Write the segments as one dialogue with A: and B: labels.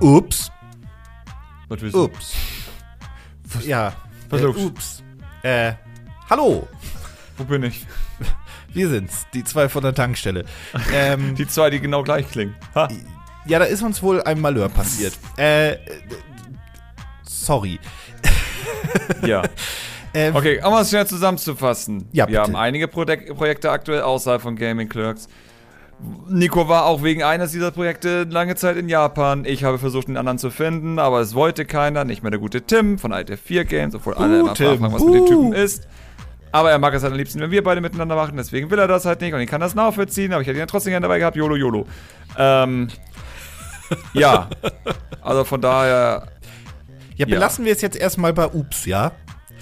A: Ups.
B: Was willst du?
A: Ups. Ja.
B: Was
A: äh, ups. Äh, hallo.
B: Wo bin ich?
A: Wir sind's, die zwei von der Tankstelle. ähm,
B: Die zwei, die genau gleich klingen. Ha.
A: ja, da ist uns wohl ein Malheur passiert. Äh, äh, sorry.
B: Ja.
A: Äh,
B: Okay, um es schnell zusammenzufassen.
A: Ja,
B: Wir
A: bitte.
B: haben einige Projek Projekte aktuell außerhalb von Gaming Clerks. Nico war auch wegen eines dieser Projekte lange Zeit in Japan. Ich habe versucht, den anderen zu finden, aber es wollte keiner. Nicht mehr der gute Tim von ITF4 Games, obwohl alle immer fragen, was mit dem
A: buh.
B: Typen ist. Aber er mag es halt am liebsten, wenn wir beide miteinander machen, deswegen will er das halt nicht und ich kann das nachvollziehen, aber ich hätte ihn ja trotzdem gerne dabei gehabt, YOLO YOLO. Ähm, ja, also von daher,
A: ja, belassen wir es jetzt erstmal bei Ups, ja?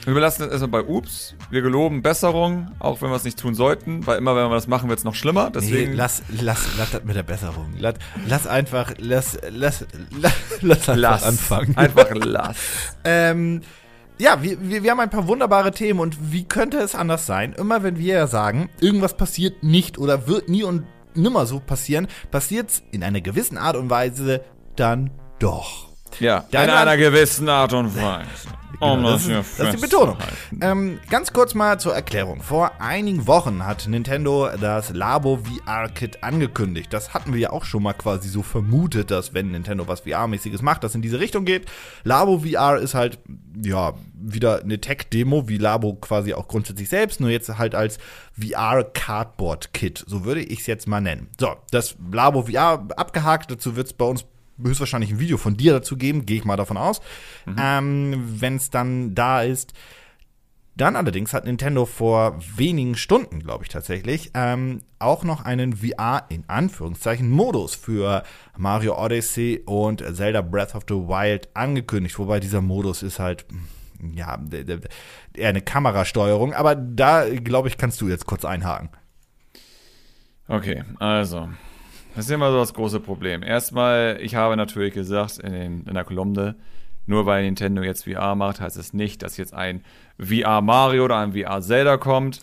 B: Wir belassen es erstmal bei Ups. Wir geloben Besserung, auch wenn wir es nicht tun sollten, weil immer wenn wir das machen, wird es noch schlimmer. Deswegen,
A: Nee, lass, lass, lass das mit der Besserung. Lass, lass einfach, lass, lass, lass, lass einfach
B: lass.
A: anfangen.
B: Einfach lass.
A: Ähm, ja, wir, wir, wir haben ein paar wunderbare Themen und wie könnte es anders sein? Immer wenn wir ja sagen, irgendwas passiert nicht oder wird nie und nimmer so passieren, passiert es in einer gewissen Art und Weise dann doch.
B: Ja, in
A: eine-
B: einer gewissen Art und Weise. Um
A: Genau, das, ist, das ist die Betonung. Ähm, ganz kurz mal zur Erklärung. Vor einigen Wochen hat Nintendo das Labo VR-Kit angekündigt. Das hatten wir ja auch schon mal quasi so vermutet, dass wenn Nintendo was VR-mäßiges macht, das in diese Richtung geht. Labo VR ist halt, ja, wieder eine Tech-Demo, wie Labo quasi auch grundsätzlich selbst, nur jetzt halt als VR-Cardboard-Kit. So würde ich es jetzt mal nennen. So, das Labo VR abgehakt. Dazu wird es bei uns höchstwahrscheinlich ein Video von dir dazu geben, gehe ich mal davon aus. Ähm, Wenn es dann da ist. Dann allerdings hat Nintendo vor wenigen Stunden, glaube ich tatsächlich, ähm, auch noch einen VR in Anführungszeichen Modus für Mario Odyssey und Zelda Breath of the Wild angekündigt. Wobei dieser Modus ist halt mm, ja eher eine Kamerasteuerung. Aber da glaube ich kannst du jetzt kurz einhaken.
B: Okay, also. Das ist immer so das große Problem. Erstmal, ich habe natürlich gesagt in, den, in der Kolumne, nur weil Nintendo jetzt VR macht, heißt es nicht, dass jetzt ein VR Mario oder ein VR Zelda kommt.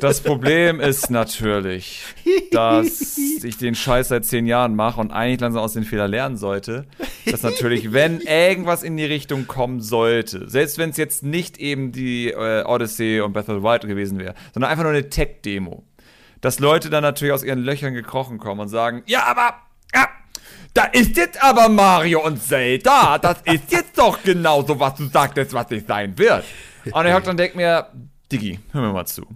B: Das Problem ist natürlich, dass ich den Scheiß seit zehn Jahren mache und eigentlich langsam aus den Fehlern lernen sollte. Dass natürlich, wenn irgendwas in die Richtung kommen sollte, selbst wenn es jetzt nicht eben die äh, Odyssey und Breath of the Wild gewesen wäre, sondern einfach nur eine Tech-Demo, dass Leute dann natürlich aus ihren Löchern gekrochen kommen und sagen, ja, aber, ja, da ist jetzt aber Mario und Zelda, das ist jetzt doch genauso, was du sagtest, was es sein wird. Und ich hock dann denk mir, Diggi, hör mir mal zu.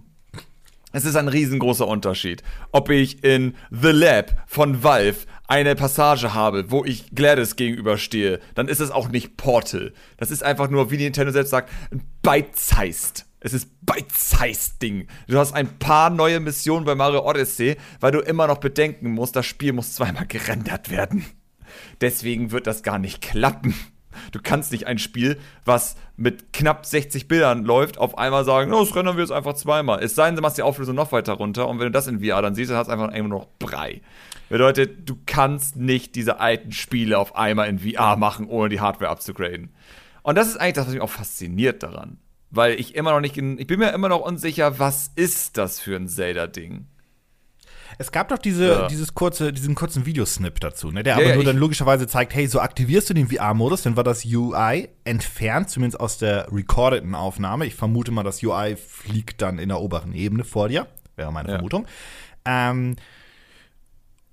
B: Es ist ein riesengroßer Unterschied, ob ich in The Lab von Valve eine Passage habe, wo ich Gladys gegenüberstehe, dann ist es auch nicht Portal. Das ist einfach nur, wie Nintendo selbst sagt, ein Bite-Sized. Es ist Bite-Sized-Ding. Du hast ein paar neue Missionen bei Mario Odyssey, weil du immer noch bedenken musst, das Spiel muss zweimal gerendert werden. Deswegen wird das gar nicht klappen. Du kannst nicht ein Spiel, was mit knapp 60 Bildern läuft, auf einmal sagen, no, das rendern wir jetzt einfach zweimal. Es sei denn, du machst die Auflösung noch weiter runter und wenn du das in VR dann siehst, dann hast du einfach nur noch Brei. Bedeutet, du kannst nicht diese alten Spiele auf einmal in VR machen, ohne die Hardware abzugraden. Und das ist eigentlich das, was mich auch fasziniert daran. Weil ich immer noch nicht, in, ich bin mir immer noch unsicher, was ist das für ein Zelda-Ding?
A: Es gab doch diese,
B: Ja.
A: dieses kurze, diesen kurzen Videosnip dazu, ne, der
B: Ja,
A: aber
B: ja,
A: nur dann logischerweise zeigt, hey, so aktivierst du den VR-Modus, dann war das UI entfernt, zumindest aus der recordeten Aufnahme. Ich vermute mal, das UI fliegt dann in der oberen Ebene vor dir, wäre meine. Vermutung. Ähm,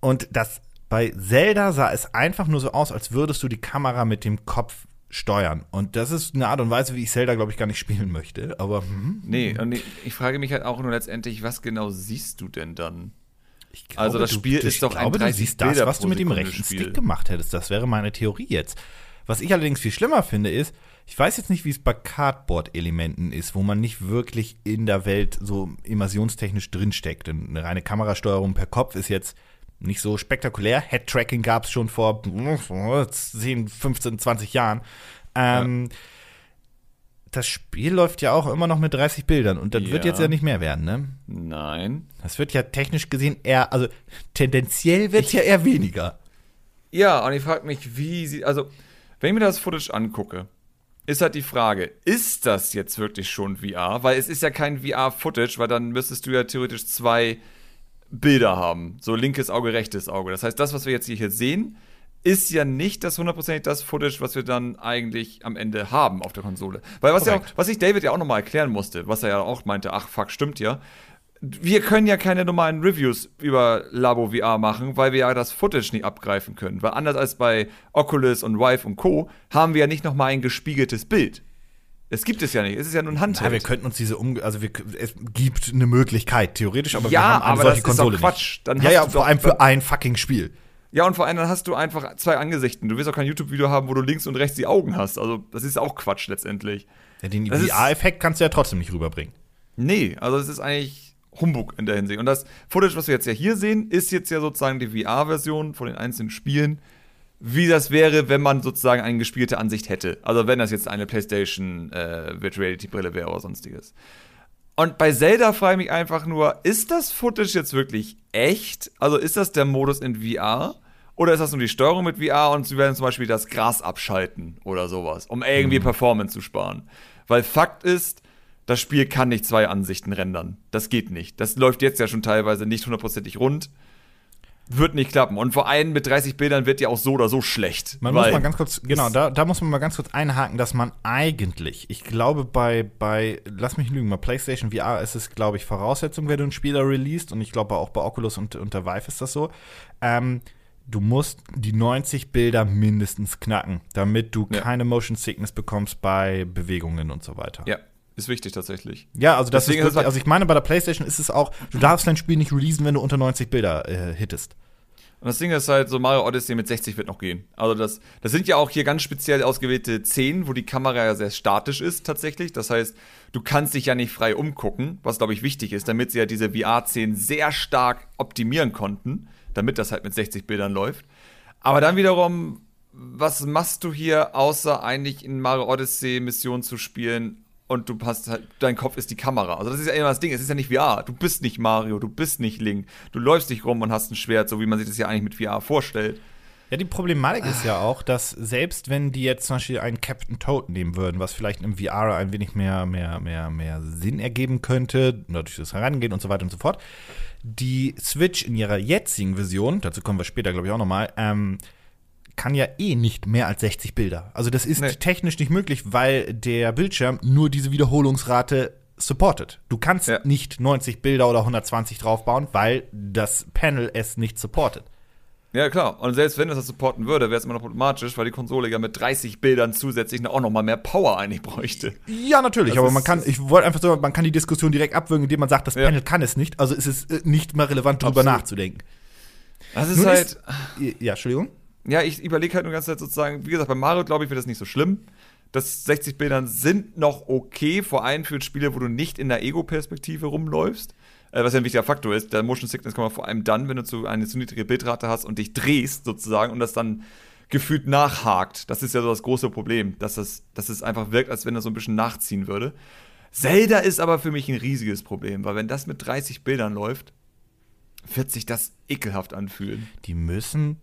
A: und das bei Zelda sah es einfach nur so aus, als würdest du die Kamera mit dem Kopf steuern. Und das ist eine Art und Weise, wie ich Zelda, glaube ich, gar nicht spielen möchte. Aber hm,
B: Nee, und ich, ich frage mich halt auch nur letztendlich, was genau siehst du denn dann?
A: Ich glaube,
B: Also das Spiel
A: du,
B: ist doch
A: ich
B: ein
A: glaube, du
B: 30
A: siehst das,
B: Bilder
A: was du mit dem rechten
B: Spiel.
A: Stick gemacht hättest. Das wäre meine Theorie jetzt. Was ich allerdings viel schlimmer finde, ist, ich weiß jetzt nicht, wie es bei Cardboard-Elementen ist, wo man nicht wirklich in der Welt so immersionstechnisch drinsteckt. Denn eine reine Kamerasteuerung per Kopf ist jetzt nicht so spektakulär. Head-Tracking gab es schon vor 10, 15, 20 Jahren. Ähm, Das Spiel läuft ja auch immer noch mit 30 Bildern und das wird
B: Ja.
A: jetzt ja nicht mehr werden, ne?
B: Nein.
A: Das wird ja technisch gesehen eher, also tendenziell wird es ja eher weniger.
B: Ja, und ich frage mich, wie sie, also, wenn ich mir das Footage angucke, ist halt die Frage, ist das jetzt wirklich schon VR? Weil es ist ja kein VR-Footage, weil dann müsstest du ja theoretisch zwei Bilder haben. So linkes Auge, rechtes Auge. Das heißt, das, was wir jetzt hier sehen, ist ja nicht das hundertprozentig das Footage, was wir dann eigentlich am Ende haben auf der Konsole. Weil was, ja auch, was ich David ja auch nochmal erklären musste, was er ja auch meinte, ach fuck, stimmt ja. Wir können ja keine normalen Reviews über Labo VR machen, weil wir ja das Footage nicht abgreifen können. Weil anders als bei Oculus und Vive und Co. haben wir ja nicht nochmal ein gespiegeltes Bild. Es gibt es ja nicht. Es ist ja nur ein Handheld.
A: Ja, wir könnten uns diese um also wir, es gibt eine Möglichkeit theoretisch, aber
B: ja,
A: wir haben eine
B: aber
A: solche
B: das ist
A: Konsole
B: doch Quatsch. Dann
A: ja,
B: hast
A: ja,
B: du
A: vor
B: doch-
A: allem für ein fucking Spiel.
B: Ja, und vor allem dann hast du einfach zwei Angesichten. Du willst auch kein YouTube-Video haben, wo du links und rechts die Augen hast. Also, das ist auch Quatsch letztendlich.
A: Ja, den
B: Das ist-
A: VR-Effekt kannst du ja trotzdem nicht rüberbringen.
B: Nee, also es ist eigentlich Humbug in der Hinsicht. Und das Footage, was wir jetzt ja hier sehen, ist jetzt ja sozusagen die VR-Version von den einzelnen Spielen, wie das wäre, wenn man sozusagen eine gespielte Ansicht hätte. Also wenn das jetzt eine PlayStation äh, Virtual Reality Brille wäre oder sonstiges. Und bei Zelda frage ich mich einfach nur, ist das Footage jetzt wirklich echt? Also ist das der Modus in VR? Oder ist das nur die Steuerung mit VR und sie werden zum Beispiel das Gras abschalten oder sowas, um irgendwie Performance zu sparen? Weil Fakt ist, das Spiel kann nicht zwei Ansichten rendern. Das geht nicht. Das läuft jetzt ja schon teilweise nicht hundertprozentig rund. Wird nicht klappen. Und vor allem mit 30 Bildern wird ja auch so oder so schlecht.
A: Man muss mal ganz kurz, genau, da, da muss man mal ganz kurz einhaken, dass man eigentlich, ich glaube bei, bei, lass mich lügen, bei PlayStation VR ist es, glaube ich, Voraussetzung, wenn du einen Spieler released und ich glaube auch bei Oculus und, und der Vive ist das so, ähm, du musst die 90 Bilder mindestens knacken, damit du
B: Ja.
A: keine Motion Sickness bekommst bei Bewegungen und so weiter.
B: Ja, ist wichtig tatsächlich.
A: Ja, also das
B: Deswegen
A: ist also ich meine, bei der PlayStation ist es auch, du darfst dein Spiel nicht releasen, wenn du unter 90 Bilder äh, hittest.
B: Und das Ding ist halt, so Mario Odyssey mit 60 wird noch gehen. Also das, das sind ja auch hier ganz speziell ausgewählte Szenen, wo die Kamera ja sehr statisch ist tatsächlich. Das heißt, du kannst dich ja nicht frei umgucken, was glaube ich wichtig ist, damit sie ja diese VR-Szenen sehr stark optimieren konnten, damit das halt mit 60 Bildern läuft. Aber dann wiederum, was machst du hier, außer eigentlich in Mario Odyssey Missionen zu spielen und du hast halt, dein Kopf ist die Kamera. Also das ist ja immer das Ding, es ist ja nicht VR. Du bist nicht Mario, du bist nicht Link. Du läufst nicht rum und hast ein Schwert, so wie man sich das ja eigentlich mit VR vorstellt.
A: Ja, die Problematik ist ja auch, dass selbst wenn die jetzt zum Beispiel einen Captain Toad nehmen würden, was vielleicht im VR ein wenig mehr, mehr, mehr, mehr Sinn ergeben könnte, dadurch das Herangehen und so weiter und so fort, die Switch in ihrer jetzigen Version, dazu kommen wir später, glaube ich, auch nochmal, ähm, kann ja eh nicht mehr als 60 Bilder. Also das ist
B: Nee.
A: technisch nicht möglich, weil der Bildschirm nur diese Wiederholungsrate supportet. Du kannst
B: Ja.
A: nicht 90 Bilder oder 120 draufbauen, weil das Panel es nicht supportet.
B: Ja, klar. Und selbst wenn es das supporten würde, wäre es immer noch problematisch, weil die Konsole ja mit 30 Bildern zusätzlich auch noch mal mehr Power eigentlich bräuchte.
A: Ja, natürlich,
B: Das
A: aber man kann, ich wollte einfach so, man kann die Diskussion direkt abwürgen, indem man sagt, das
B: Ja.
A: Panel kann es nicht, also ist es äh, nicht mehr relevant, darüber
B: Absolut.
A: nachzudenken.
B: Das ist
A: Nun
B: halt.
A: ist- Ja, Entschuldigung.
B: Ja, ich überlege halt nur ganze Zeit sozusagen, wie gesagt, bei Mario, glaube ich, wird das nicht so schlimm. Das 60 Bildern sind noch okay, vor allem für Spiele, wo du nicht in der Ego-Perspektive rumläufst. Äh, was ja ein wichtiger Faktor ist. Der Motion Sickness kommt vor allem dann, wenn du zu, eine zu niedrige Bildrate hast und dich drehst sozusagen und das dann gefühlt nachhakt. Das ist ja so das große Problem, dass, das, dass es einfach wirkt, als wenn das so ein bisschen nachziehen würde. Zelda ist aber für mich ein riesiges Problem, weil wenn das mit 30 Bildern läuft, wird sich das ekelhaft anfühlen.
A: Die müssen,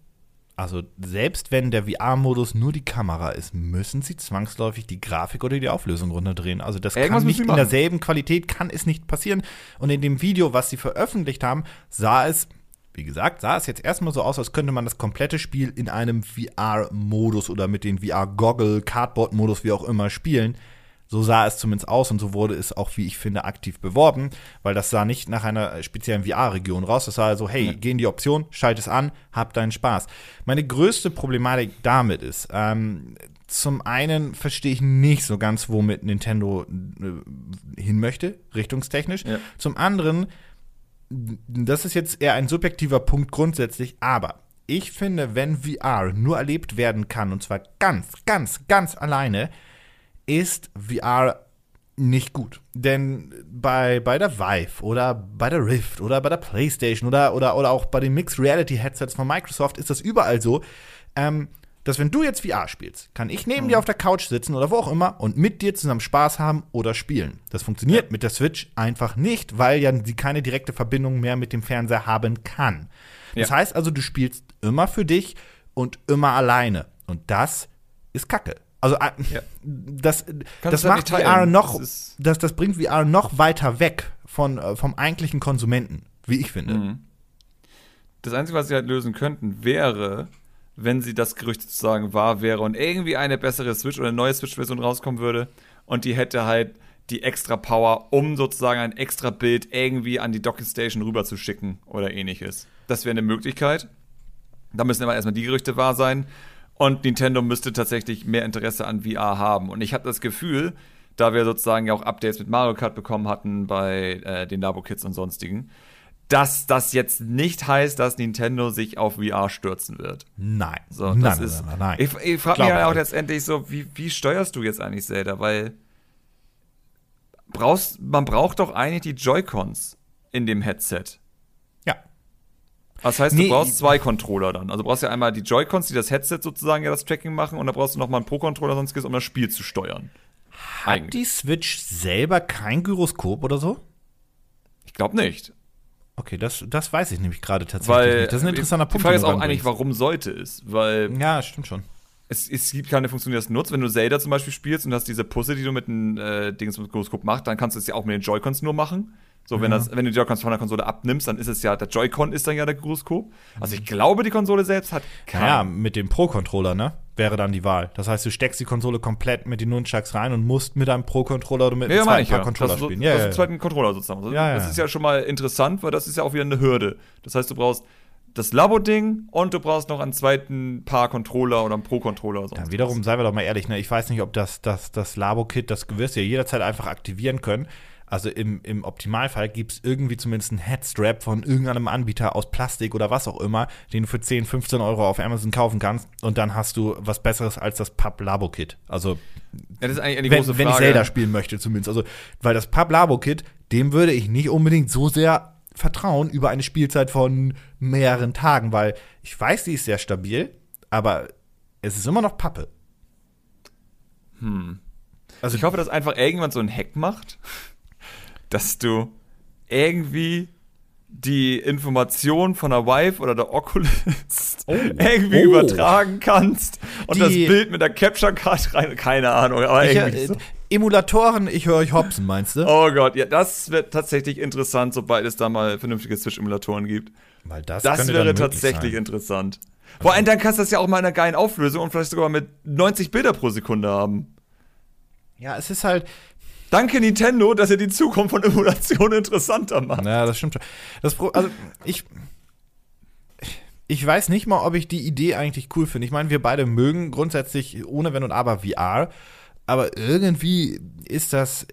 A: also selbst wenn der VR-Modus nur die Kamera ist, müssen sie zwangsläufig die Grafik oder die Auflösung runterdrehen. Also das
B: Irgendwas
A: kann nicht in
B: machen.
A: derselben Qualität, kann es nicht passieren. Und in dem Video, was sie veröffentlicht haben, sah es, wie gesagt, sah es jetzt erstmal so aus, als könnte man das komplette Spiel in einem VR-Modus oder mit den VR-Goggle, Cardboard-Modus, wie auch immer, spielen. So sah es zumindest aus und so wurde es auch, wie ich finde, aktiv beworben, weil das sah nicht nach einer speziellen VR-Region raus. Das sah also, hey,
B: Ja.
A: geh in die Option, schalt es an, hab deinen Spaß. Meine größte Problematik damit ist, ähm, zum einen verstehe ich nicht so ganz, womit Nintendo äh, hin möchte, richtungstechnisch.
B: Ja.
A: Zum anderen, das ist jetzt eher ein subjektiver Punkt grundsätzlich, aber ich finde, wenn VR nur erlebt werden kann, und zwar ganz, ganz, ganz alleine, ist VR nicht gut. Denn bei, bei der Vive oder bei der Rift oder bei der PlayStation oder, oder, oder auch bei den Mixed Reality Headsets von Microsoft ist das überall so, ähm, dass wenn du jetzt VR spielst, kann ich neben dir auf der Couch sitzen oder wo auch immer und mit dir zusammen Spaß haben oder spielen. Das funktioniert
B: Ja.
A: mit der Switch einfach nicht, weil ja sie keine direkte Verbindung mehr mit dem Fernseher haben kann. Das
B: Ja.
A: heißt also, du spielst immer für dich und immer alleine. Und das ist Kacke. Also äh, das, das macht
B: halt nicht
A: VR noch,
B: Das
A: das, das bringt VR noch weiter weg von, äh, vom eigentlichen Konsumenten, wie ich finde.
B: Mhm. Das Einzige, was sie halt lösen könnten, wäre, wenn sie das Gerücht sozusagen wahr wäre und irgendwie eine bessere Switch oder eine neue Switch-Version rauskommen würde und die hätte halt die extra Power, um sozusagen ein extra Bild irgendwie an die Docking Station rüber zu schicken oder ähnliches. Das wäre eine Möglichkeit. Da müssen aber erstmal die Gerüchte wahr sein. Und Nintendo müsste tatsächlich mehr Interesse an VR haben. Und ich habe das Gefühl, da wir sozusagen ja auch Updates mit Mario Kart bekommen hatten bei äh, den Labo Kids und sonstigen, dass das jetzt nicht heißt, dass Nintendo sich auf VR stürzen wird.
A: Nein.
B: So,
A: nein,
B: das
A: nein,
B: ist.
A: nein, nein.
B: Ich, ich frage mich ja auch
A: ich.
B: letztendlich so, wie, wie steuerst du jetzt eigentlich Zelda? Weil brauchst, man braucht doch eigentlich die Joy-Cons in dem Headset. Das heißt,
A: Nee,
B: du brauchst
A: ich-
B: zwei Controller dann. Also du brauchst ja einmal die Joy-Cons, die das Headset sozusagen ja das Tracking machen, und dann brauchst du noch mal einen Pro-Controller, sonstiges, um das Spiel zu steuern.
A: Hat die Switch selber kein Gyroskop oder so?
B: Ich glaube nicht.
A: Okay, das, das weiß ich nämlich gerade tatsächlich
B: Weil
A: nicht. Das ist ein interessanter
B: die
A: Punkt.
B: Frage
A: den
B: ist
A: du
B: auch eigentlich, warum sollte es? Weil
A: Ja, stimmt schon.
B: es, es gibt keine Funktion, die das nutzt. Wenn du Zelda zum Beispiel spielst und hast diese Pusse, die du mit dem äh, Dings mit dem Gyroskop machst, dann kannst du es ja auch mit den Joy-Cons nur machen. So, wenn,
A: Ja.
B: das, wenn du die Joy-Cons von der Konsole abnimmst, dann ist es ja, der Joy-Con ist dann ja der Gyroskop. Also ich glaube, die Konsole selbst hat keinen.
A: Naja, mit dem Pro-Controller, ne? Wäre dann die Wahl. Das heißt, du steckst die Konsole komplett mit den Nunchucks rein und musst mit einem Pro-Controller oder mit
B: Ja,
A: einem zweiten
B: ich ja.
A: Controller
B: das ist so,
A: spielen.
B: das
A: Ja,
B: ist
A: ja, ja.
B: zweiten Controller sozusagen.
A: Ja,
B: das
A: ja.
B: ist ja schon mal interessant, weil das ist ja auch wieder eine Hürde. Das heißt, du brauchst das Labo-Ding und du brauchst noch einen zweiten Paar Controller oder einen Pro-Controller.
A: Dann wiederum, seien wir doch mal ehrlich, ne? ich weiß nicht, ob das, das, das Labo-Kit, das wirst du ja jederzeit einfach aktivieren können. Also im, im Optimalfall gibt es irgendwie zumindest einen Headstrap von irgendeinem Anbieter aus Plastik oder was auch immer, den du für 10, 15 Euro auf Amazon kaufen kannst und dann hast du was Besseres als das Pub-Labo-Kit. Also.
B: Ja, das ist eigentlich die
A: wenn,
B: große
A: wenn ich
B: Frage.
A: Zelda spielen möchte zumindest. Also, weil das Pub-Labo-Kit, dem würde ich nicht unbedingt so sehr vertrauen über eine Spielzeit von mehreren Tagen, weil ich weiß, die ist sehr stabil, aber es ist immer noch Pappe.
B: Also ich hoffe, dass einfach irgendjemand so einen Hack macht, dass du irgendwie die Information von der Vive oder der Oculus irgendwie
A: Oh.
B: übertragen kannst und
A: Die-
B: das Bild mit der Capture Card rein, keine Ahnung, aber
A: Ich,
B: irgendwie
A: äh,
B: so.
A: Emulatoren, ich höre euch hopsen, meinst du?
B: Oh Gott, ja, das wird tatsächlich interessant, sobald es da mal vernünftige Switch-Emulatoren gibt.
A: Weil das,
B: Das wäre tatsächlich
A: sein.
B: interessant. Vor allem dann kannst du das ja auch mal in einer geilen Auflösung und vielleicht sogar mit 90 Bilder pro Sekunde haben.
A: Ja, es ist halt,
B: Danke Nintendo, dass ihr die Zukunft von Emulation interessanter macht.
A: Ja, das stimmt schon. Das Pro also ich ich weiß nicht mal, ob ich die Idee eigentlich cool finde. Ich meine, wir beide mögen grundsätzlich ohne Wenn und Aber VR, aber irgendwie ist das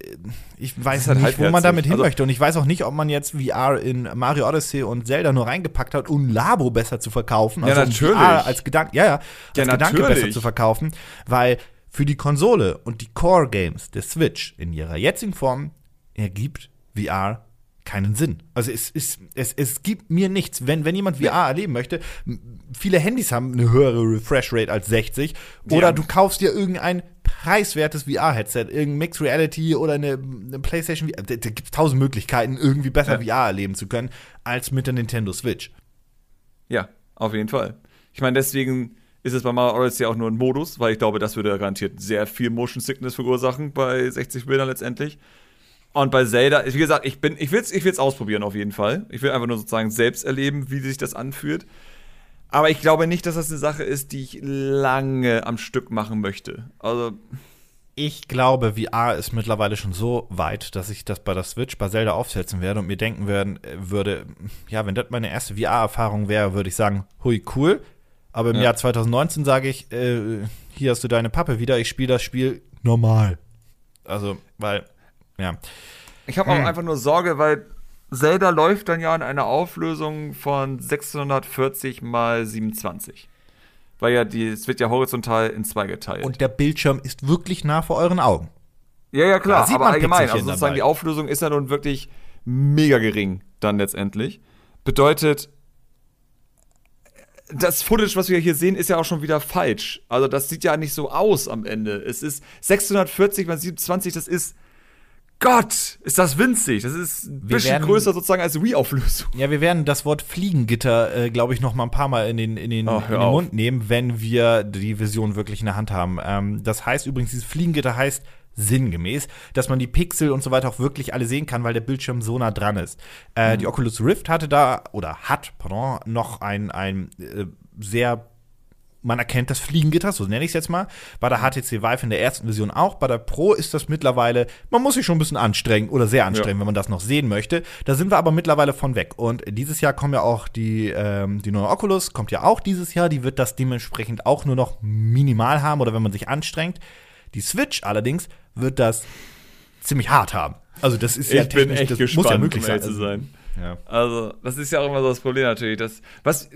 A: ich weiß
B: halt
A: nicht, wo man damit hin
B: Also-
A: möchte und ich weiß auch nicht, ob man jetzt VR in Mario Odyssey und Zelda nur reingepackt hat, um Labo besser zu verkaufen,
B: Ja,
A: also um
B: natürlich.
A: VR als Gedanke, ja, ja, als
B: Ja,
A: Gedanke besser zu verkaufen, weil für die Konsole und die Core Games der Switch in ihrer jetzigen Form ergibt VR keinen Sinn. Also es, es, es, es gibt mir nichts. Wenn, wenn jemand VR erleben möchte, viele Handys haben eine höhere Refresh-Rate als 60 oder
B: Ja.
A: du kaufst dir irgendein preiswertes VR-Headset, irgendein Mixed Reality oder eine, eine PlayStation VR. Da, da gibt es tausend Möglichkeiten, irgendwie besser VR erleben zu können, als mit der Nintendo Switch.
B: Ja, auf jeden Fall. Ich meine, deswegen ist es bei Mario Odyssey auch nur ein Modus, weil ich glaube, das würde garantiert sehr viel Motion Sickness verursachen bei 60 Bildern letztendlich. Und bei Zelda, wie gesagt, ich bin, ich will es ich will's ausprobieren auf jeden Fall. Ich will einfach nur sozusagen selbst erleben, wie sich das anfühlt. Aber ich glaube nicht, dass das eine Sache ist, die ich lange am Stück machen möchte. Also,
A: Ich glaube, VR ist mittlerweile schon so weit, dass ich das bei der Switch bei Zelda aufsetzen werde und mir denken werden, äh, würde, ja, wenn das meine erste VR-Erfahrung wäre, würde ich sagen, hui, cool. Aber im
B: Ja.
A: Jahr 2019 sage ich, äh, hier hast du deine Pappe wieder, ich spiele das Spiel normal. Also, weil, ja.
B: Ich habe auch einfach nur Sorge, weil Zelda läuft dann ja in einer Auflösung von 640 mal 27. Weil ja die, es wird ja horizontal in zwei geteilt.
A: Und der Bildschirm ist wirklich nah vor euren Augen.
B: ja, ja, klar,
A: sieht
B: aber
A: man
B: allgemein, also sozusagen
A: dabei.
B: die Auflösung ist ja nun wirklich mega gering dann letztendlich. Bedeutet, das Footage, was wir hier sehen, ist ja auch schon wieder falsch. Also das sieht ja nicht so aus am Ende. Es ist 640 mal 27, das ist Gott, ist das winzig. Das ist ein
A: Wir
B: bisschen
A: werden-
B: größer sozusagen als Wii-Auflösung.
A: Ja, wir werden das Wort Fliegengitter, äh, glaube ich, noch mal ein paar Mal in den, in den,
B: Oh,
A: in den. Mund nehmen, wenn wir die Vision wirklich in der Hand haben. Ähm, das heißt übrigens, dieses Fliegengitter heißt sinngemäß, dass man die Pixel und so weiter auch wirklich alle sehen kann, weil der Bildschirm so nah dran ist. Äh, Die Oculus Rift hatte da, oder hat, pardon, noch ein, ein äh, sehr man erkennt das Fliegengitter, so nenne ich es jetzt mal. Bei der HTC Vive in der ersten Version auch. Bei der Pro ist das mittlerweile, man muss sich schon ein bisschen anstrengen oder sehr anstrengen, wenn man das noch sehen möchte. Da sind wir aber mittlerweile von weg. Und dieses Jahr kommen ja auch die, ähm, die neue Oculus, kommt ja auch dieses Jahr. Die wird das dementsprechend auch nur noch minimal haben oder wenn man sich anstrengt. Die Switch allerdings wird das ziemlich hart haben. Also das ist ja
B: ich bin echt
A: das
B: gespannt,
A: muss ja möglich
B: um
A: sein.
B: zu sein.
A: Ja.
B: Also, das ist ja auch immer so das Problem natürlich. Dass, was,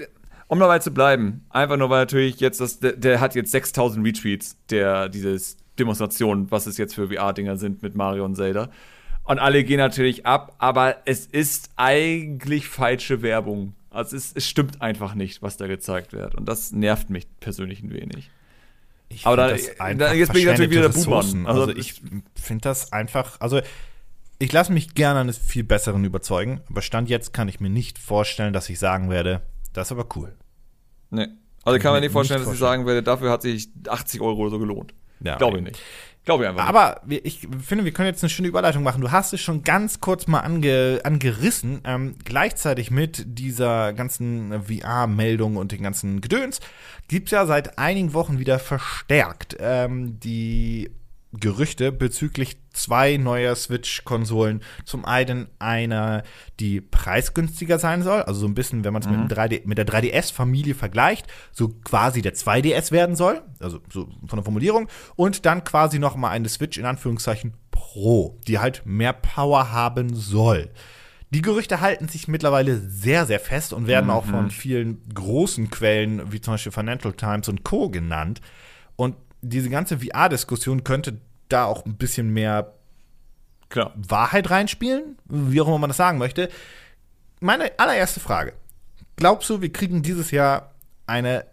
B: um dabei zu bleiben, einfach nur weil natürlich jetzt, das, der, der hat jetzt 6000 Retweets, der, dieses Demonstration, was es jetzt für VR-Dinger sind mit Mario und Zelda. Und alle gehen natürlich ab, aber es ist eigentlich falsche Werbung. Also es, es stimmt einfach nicht, was da gezeigt wird. Und das nervt mich persönlich ein wenig.
A: Ich
B: Aber da-
A: das
B: da-
A: einfach
B: jetzt bin ich natürlich wieder der Buhmann. Also
A: Also, ich finde das einfach, also ich lasse mich gerne eines viel Besseren überzeugen, aber Stand jetzt kann ich mir nicht vorstellen, dass ich sagen werde, das ist aber cool.
B: Nee. Also ich kann mir
A: Nicht
B: nicht vorstellen, dass ich sagen werde, dafür hat sich 80 Euro oder so gelohnt.
A: Ja,
B: Glaube ich nicht. Glaube ich einfach.
A: Aber wir- ich finde, wir können jetzt eine schöne Überleitung machen. Du hast es schon ganz kurz mal ange, angerissen. Ähm, gleichzeitig mit dieser ganzen VR-Meldung und den ganzen Gedöns gibt es ja seit einigen Wochen wieder verstärkt ähm, die Gerüchte bezüglich zwei neuer Switch-Konsolen. Zum einen einer, die preisgünstiger sein soll, also so ein bisschen, wenn man es mit, dem 3D mit der 3DS-Familie vergleicht, so quasi der 2DS werden soll, also so von der Formulierung. Und dann quasi noch mal eine Switch in Anführungszeichen Pro, die halt mehr Power haben soll. Die Gerüchte halten sich mittlerweile sehr, sehr fest und werden auch von vielen großen Quellen, wie zum Beispiel Financial Times und Co. genannt. Und diese ganze VR-Diskussion könnte da auch ein bisschen mehr
B: Klar.
A: Wahrheit reinspielen, wie auch immer man das sagen möchte. Meine allererste Frage. Glaubst du, wir kriegen dieses Jahr eine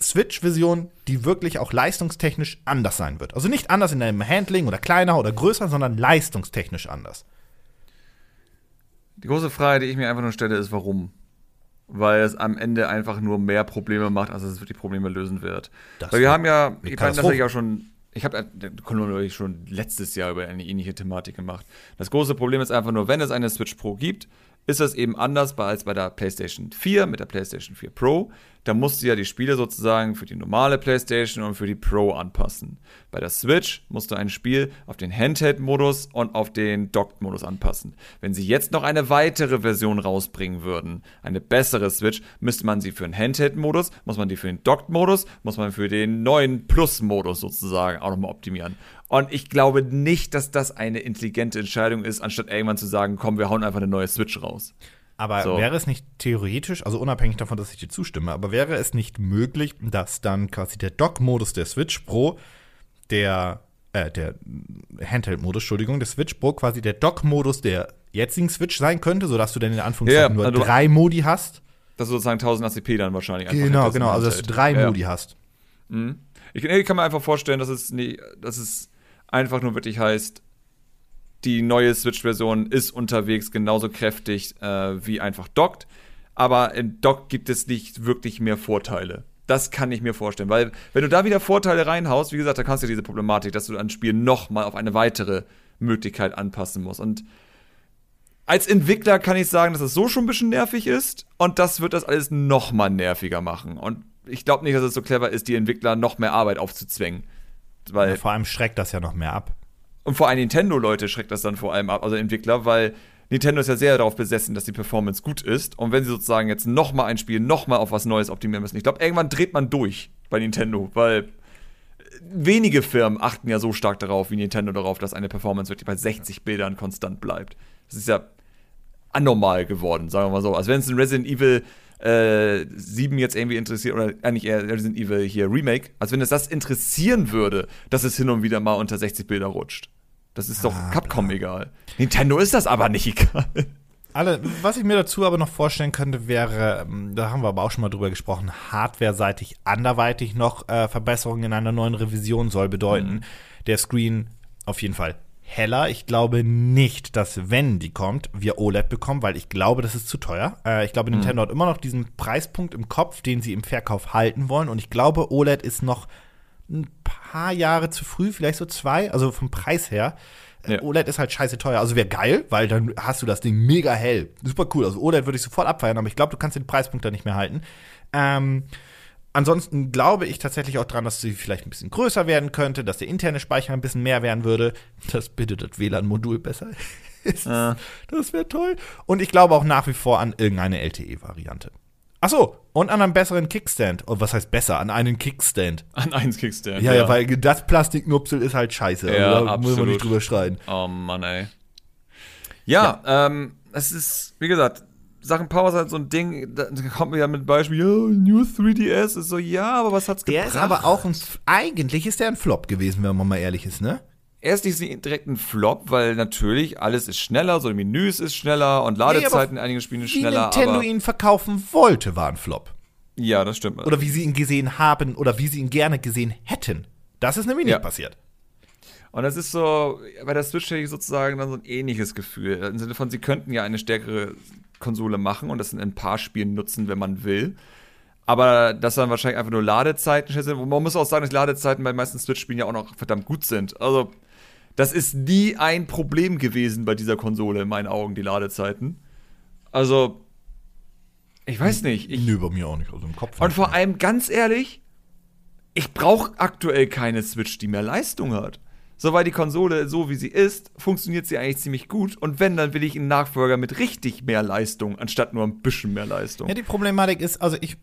A: Switch-Version, die wirklich auch leistungstechnisch anders sein wird? Also nicht anders in einem Handling oder kleiner oder größer, sondern leistungstechnisch anders.
B: Die große Frage, die ich mir einfach nur stelle, ist, warum? Weil es am Ende einfach nur mehr Probleme macht, als es die Probleme lösen wird.
A: Das
B: Weil wir haben ja, ich meine, das hatte ich auch schon, ich habe natürlich schon letztes Jahr über eine ähnliche Thematik gemacht. Das große Problem ist einfach nur, wenn es eine Switch Pro gibt, ist das eben anders als bei der PlayStation 4 mit der PlayStation 4 Pro. Da musst du ja die Spiele sozusagen für die normale PlayStation und für die Pro anpassen. Bei der Switch musst du ein Spiel auf den Handheld-Modus und auf den Docked-Modus anpassen. Wenn sie jetzt noch eine weitere Version rausbringen würden, eine bessere Switch, müsste man sie für den Handheld-Modus, muss man die für den Docked-Modus, muss man für den neuen Plus-Modus sozusagen auch nochmal optimieren. Und ich glaube nicht, dass das eine intelligente Entscheidung ist, anstatt irgendwann zu sagen, komm, wir hauen einfach eine neue Switch raus.
A: Aber
B: So.
A: wäre es nicht theoretisch, also unabhängig davon, dass ich dir zustimme, aber wäre es nicht möglich, dass dann quasi der Dock-Modus der Switch Pro, der, äh, der Handheld-Modus, Entschuldigung, der Switch Pro quasi der Dock-Modus der jetzigen Switch sein könnte, sodass du dann in Anführungszeichen
B: Ja,
A: nur
B: also-
A: drei Modi hast?
B: Das ist sozusagen 1000 ACP dann wahrscheinlich einfach.
A: Genau, genau, also dass du drei
B: Ja.
A: Modi hast.
B: Ich, ich kann mir einfach vorstellen, dass es, nie, dass es einfach nur wirklich heißt, die neue Switch-Version ist unterwegs genauso kräftig äh, wie einfach dockt. Aber im Dock gibt es nicht wirklich mehr Vorteile. Das kann ich mir vorstellen, weil wenn du da wieder Vorteile reinhaust, wie gesagt, da kannst du diese Problematik, dass du ein Spiel nochmal auf eine weitere Möglichkeit anpassen musst. Und als Entwickler kann ich sagen, dass es so schon ein bisschen nervig ist und das wird das alles nochmal nerviger machen. Und ich glaube nicht, dass es so clever ist, die Entwickler noch mehr Arbeit aufzuzwängen. Weil
A: Ja, vor allem schreckt das ja noch mehr ab.
B: Und vor allem Nintendo-Leute schreckt das dann vor allem ab, also Entwickler, weil Nintendo ist ja sehr darauf besessen, dass die Performance gut ist. Und wenn sie sozusagen jetzt nochmal ein Spiel nochmal auf was Neues optimieren müssen, ich glaube, irgendwann dreht man durch bei Nintendo, weil wenige Firmen achten ja so stark darauf wie Nintendo darauf, dass eine Performance wirklich bei 60 Bildern konstant bleibt. Das ist ja anormal geworden, sagen wir mal so. Also wenn es ein Resident Evil äh, 7 jetzt irgendwie interessiert, oder eigentlich eher Resident Evil hier Remake, als wenn es das interessieren würde, dass es hin und wieder mal unter 60 Bilder rutscht. Das ist doch
A: Ah,
B: Capcom egal. Nintendo ist das aber nicht egal.
A: Alle, was ich mir dazu aber noch vorstellen könnte, wäre, ähm, da haben wir aber auch schon mal drüber gesprochen, hardware-seitig, anderweitig noch äh, Verbesserungen in einer neuen Revision soll bedeuten. Der Screen auf jeden Fall heller. Ich glaube nicht, dass, wenn die kommt, wir OLED bekommen, weil ich glaube, das ist zu teuer. Äh, ich glaube, Nintendo hat immer noch diesen Preispunkt im Kopf, den sie im Verkauf halten wollen. Und ich glaube, OLED ist noch ein paar Jahre zu früh, vielleicht so zwei, also vom Preis her. Äh,
B: Ja.
A: OLED ist halt scheiße teuer. Also wäre geil, weil dann hast du das Ding mega hell. Super cool. Also OLED würde ich sofort abfeiern, aber ich glaube, du kannst den Preispunkt da nicht mehr halten. Ähm, ansonsten glaube ich tatsächlich auch dran, dass sie vielleicht ein bisschen größer werden könnte, dass der interne Speicher ein bisschen mehr werden würde. Das bitte das WLAN-Modul besser ist.
B: Ah.
A: Das wäre toll. Und ich glaube auch nach wie vor an irgendeine LTE-Variante. Ach so, und an einen besseren Kickstand. Oh, was heißt besser? An einen Kickstand.
B: An eins Kickstand.
A: Ja, ja, weil das Plastiknupsel ist halt scheiße.
B: Ja,
A: Also da muss man
B: absolut.
A: nicht drüber schreien.
B: Oh Mann, ey. Ja, ähm, es ist, wie gesagt, Sachen Power ist halt so ein Ding, da kommt mir ja mit Beispiel, ja, New 3DS ist so, ja, aber was hat's
A: Der
B: gebracht?
A: ist aber auch ein, eigentlich ist der ein Flop gewesen, wenn man mal ehrlich ist, ne?
B: Erst nicht direkt ein Flop, weil natürlich alles ist schneller, so die Menüs ist schneller und Ladezeiten in einigen Spielen ist
A: Wie
B: schneller,
A: Nintendo
B: aber
A: ihn verkaufen wollte, war ein Flop.
B: ja, das stimmt.
A: Oder wie sie ihn gesehen haben oder wie sie ihn gerne gesehen hätten. Das ist nämlich
B: Ja.
A: nicht passiert.
B: Und das ist so, bei der Switch hätte ich sozusagen dann so ein ähnliches Gefühl. Im Sinne von, sie könnten ja eine stärkere Konsole machen und das in ein paar Spielen nutzen, wenn man will. Aber das dann wahrscheinlich einfach nur Ladezeiten sind. Man muss auch sagen, dass Ladezeiten bei den meisten Switch-Spielen ja auch noch verdammt gut sind. Also, das ist nie ein Problem gewesen bei dieser Konsole, in meinen Augen, die Ladezeiten. Also, ich weiß nicht. Ich,
A: Nö, bei mir auch nicht. Also im Kopf.
B: und vor allem, ganz ehrlich, ich brauche aktuell keine Switch, die mehr Leistung hat. So, weil die Konsole, so wie sie ist, funktioniert sie eigentlich ziemlich gut. Und wenn, dann will ich einen Nachfolger mit richtig mehr Leistung, anstatt nur ein bisschen mehr Leistung.
A: Ja, die Problematik ist, also ich,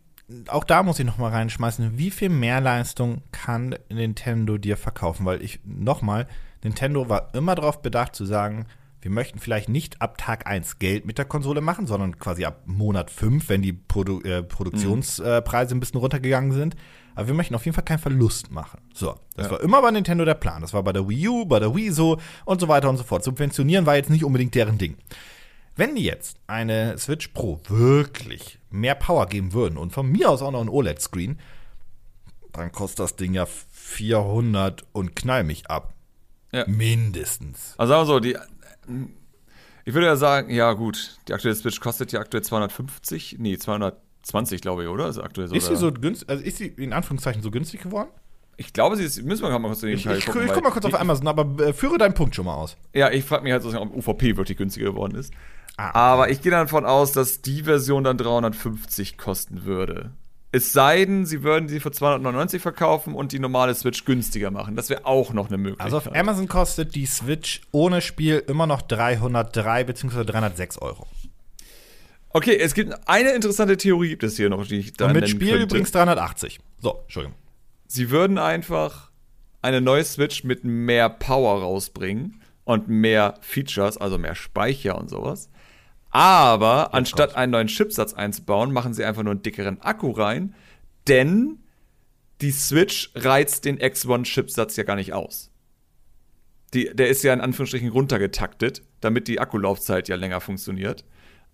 A: auch da muss ich noch mal reinschmeißen, wie viel Mehrleistung kann Nintendo dir verkaufen? Weil ich, noch mal, Nintendo war immer darauf bedacht zu sagen, wir möchten vielleicht nicht ab Tag 1 Geld mit der Konsole machen, sondern quasi ab Monat 5, wenn die Produ äh, Produktionspreise ein bisschen runtergegangen sind. Aber wir möchten auf jeden Fall keinen Verlust machen. So, das
B: Ja.
A: war immer bei Nintendo der Plan. Das war bei der Wii U, bei der Wii so und so weiter und so fort. Subventionieren war jetzt nicht unbedingt deren Ding. Wenn die jetzt eine Switch Pro wirklich mehr Power geben würden und von mir aus auch noch ein OLED-Screen, dann kostet das Ding ja 400 und knall mich ab.
B: Ja.
A: Mindestens.
B: Also sagen wir so, die. Ich würde ja sagen, ja gut, die aktuelle Switch kostet ja aktuell 250, nee, 220, glaube ich, oder? Ist aktuell so.
A: Ist sie so günstig, also ist sie in Anführungszeichen so günstig geworden?
B: Ich glaube, sie ist, müssen wir mal kurz in den
A: Ich,
B: Teil
A: ich,
B: gucken,
A: ich
B: weil
A: guck mal kurz auf Amazon, aber äh, führe deinen Punkt schon mal aus.
B: Ja, ich frage mich halt, ob UVP wirklich günstiger geworden ist.
A: Ah.
B: Aber ich gehe davon aus, dass die Version dann 350 kosten würde. Es sei denn, sie würden sie für 299 verkaufen und die normale Switch günstiger machen. Das wäre auch noch eine Möglichkeit.
A: Also auf Amazon kostet die Switch ohne Spiel immer noch 303 bzw. 306 Euro.
B: Okay, es gibt eine interessante Theorie, gibt es hier noch, die ich da
A: Und mit Spiel
B: könnte.
A: übrigens 380. So, Entschuldigung.
B: Sie würden einfach eine neue Switch mit mehr Power rausbringen und mehr Features, also mehr Speicher und sowas. Aber anstatt
A: raus.
B: einen neuen Chipsatz einzubauen, machen sie einfach nur einen dickeren Akku rein, denn die Switch reizt den X1-Chipsatz ja gar nicht aus. Die, der ist ja in Anführungsstrichen runtergetaktet, damit die Akkulaufzeit ja länger funktioniert.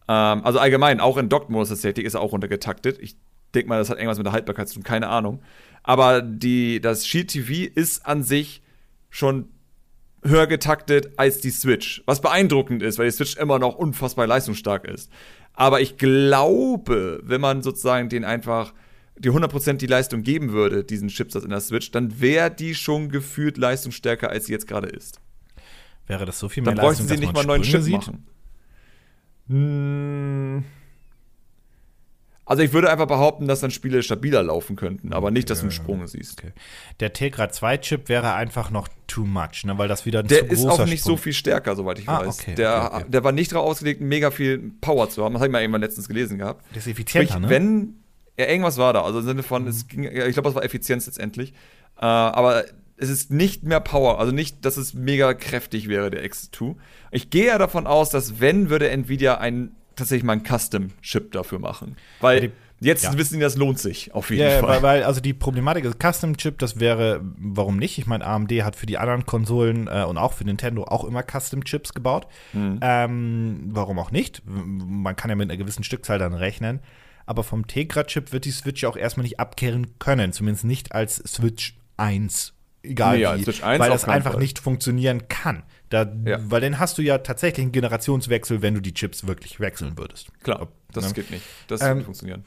B: Ähm, also allgemein, auch in Dock-Modus tatsächlich ist er auch runtergetaktet. Ich denke mal, das hat irgendwas mit der Haltbarkeit zu tun, keine Ahnung. Aber die, das Shield TV ist an sich schon höher getaktet als die Switch. Was beeindruckend ist, weil die Switch immer noch unfassbar leistungsstark ist. Aber ich glaube, wenn man sozusagen den einfach die 100% die Leistung geben würde, diesen Chipsatz in der Switch, dann wäre die schon gefühlt leistungsstärker, als sie jetzt gerade ist.
A: Wäre das so viel mehr
B: Dann bräuchten sie
A: dass
B: nicht
A: man
B: mal neuen
A: Sprünge
B: Chip
A: sieht?
B: machen. Hm. Also ich würde einfach behaupten, dass dann Spiele stabiler laufen könnten, aber nicht, dass du einen Sprung siehst.
A: Okay. Der Tegra 2 Chip wäre einfach noch too much, ne, weil das wieder ein
B: Der ist auch nicht so
A: Sprung-
B: viel stärker, soweit ich
A: Ah,
B: weiß.
A: okay,
B: der,
A: okay,
B: der war nicht darauf ausgelegt, mega viel Power zu haben. Das habe ich mal irgendwann letztens gelesen gehabt.
A: Der ist
B: Sprich,
A: effizienter, ne?
B: wenn ja, irgendwas war da, also im Sinne von, es ging, ich glaube, das war Effizienz letztendlich. Äh, aber es ist nicht mehr Power, also nicht, dass es mega kräftig wäre, der X2. Ich gehe ja davon aus, dass wenn, würde Nvidia einen, tatsächlich mal einen Custom-Chip dafür machen. Weil
A: Ja, die-
B: jetzt
A: ja.
B: wissen die, das lohnt sich auf jeden
A: Ja, ja,
B: Fall.
A: weil, weil also die Problematik ist Custom Chip, das wäre, warum nicht? Ich meine, AMD hat für die anderen Konsolen äh, und auch für Nintendo auch immer Custom Chips gebaut.
B: Mhm.
A: Ähm, warum auch nicht? Man kann ja mit einer gewissen Stückzahl dann rechnen. Aber vom Tegra-Chip wird die Switch ja auch erstmal nicht abkehren können, zumindest nicht als Switch 1 egal
B: Nee, ja,
A: wie,
B: 1
A: weil das einfach
B: Fall.
A: nicht funktionieren kann. Da,
B: Ja.
A: Weil dann hast du ja tatsächlich einen Generationswechsel, wenn du die Chips wirklich wechseln würdest.
B: Klar, das
A: ne?
B: geht nicht. Das
A: Ähm,
B: wird funktionieren.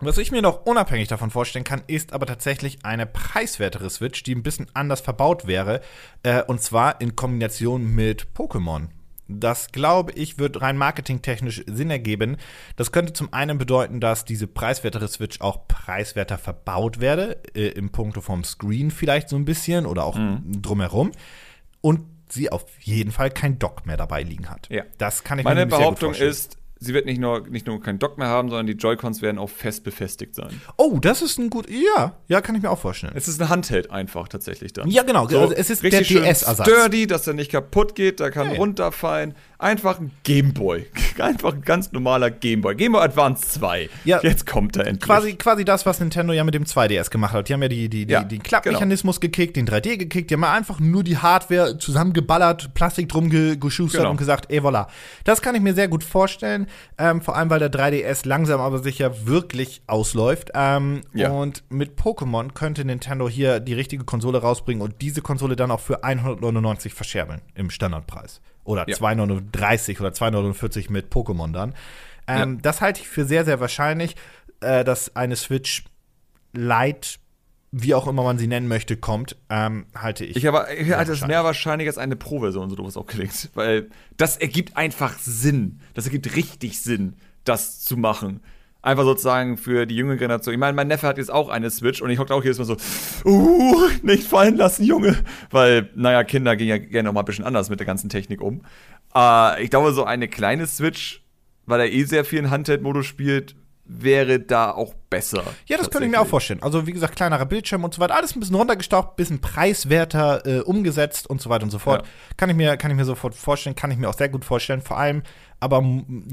A: Was ich mir noch unabhängig davon vorstellen kann, ist aber tatsächlich eine preiswertere Switch, die ein bisschen anders verbaut wäre. Äh, und zwar in Kombination mit Pokémon. Das, glaube ich, wird rein marketingtechnisch Sinn ergeben. Das könnte zum einen bedeuten, dass diese preiswertere Switch auch preiswerter verbaut werde, äh, im Punkto vom Screen vielleicht so ein bisschen oder auch drumherum. Und sie auf jeden Fall kein Dock mehr dabei liegen hat.
B: Ja.
A: Das kann ich
B: Meine
A: mir gut
B: Behauptung
A: vorstellen.
B: ist, sie wird nicht nur, nicht nur keinen Dock mehr haben, sondern die Joy-Cons werden auch fest befestigt sein.
A: Oh, das ist ein gut. Ja, ja, kann ich mir auch vorstellen.
B: Es ist ein Handheld einfach tatsächlich dann.
A: Ja, genau. Also es ist der
B: richtig schön
A: DS-Ersatz.
B: Sturdy, dass er nicht kaputt geht, da kann
A: ja.
B: runterfallen. Einfach ein Gameboy. Einfach ein ganz normaler Gameboy. Gameboy Advance 2.
A: Ja.
B: Jetzt kommt er endlich.
A: Quasi, quasi das, was Nintendo ja mit dem 2DS gemacht hat. Die haben ja die, die, die,
B: Ja,
A: den Klappmechanismus gekickt, den 3D gekickt, die haben einfach nur die Hardware zusammengeballert, Plastik drum ge geschustert
B: Genau.
A: und gesagt, ey voilà. Das kann ich mir sehr gut vorstellen, ähm, vor allem weil der 3DS langsam aber sicher wirklich ausläuft. Ähm,
B: Ja.
A: Und mit Pokémon könnte Nintendo hier die richtige Konsole rausbringen und diese Konsole dann auch für 199 verscherbeln im Standardpreis. Oder
B: Ja.
A: 2,39 oder 2,49 mit Pokémon dann. Ähm,
B: Ja.
A: Das halte ich für sehr, sehr wahrscheinlich, äh, dass eine Switch Lite, wie auch immer man sie nennen möchte, kommt. Ähm, halte ich.
B: Ich aber ich halte es mehr wahrscheinlich als eine Pro-Version, so du es auch klingt. Weil das ergibt einfach Sinn. Das ergibt richtig Sinn, das zu machen. Einfach sozusagen für die junge Generation. Ich meine, mein Neffe hat jetzt auch eine Switch und ich hocke auch jedes Mal so, uh, nicht fallen lassen, Junge. Weil, naja, Kinder gehen ja gerne noch mal ein bisschen anders mit der ganzen Technik um. Äh, ich glaube, so eine kleine Switch, weil er eh sehr viel in Handheld-Modus spielt, wäre da auch besser.
A: ja, das könnte ich mir auch vorstellen. Also, wie gesagt, kleinerer Bildschirm und so weiter. Alles ein bisschen runtergestaucht, bisschen preiswerter äh, umgesetzt und so weiter und so fort.
B: Ja.
A: Kann, ich mir, kann ich mir sofort vorstellen, kann ich mir auch sehr gut vorstellen. Vor allem, aber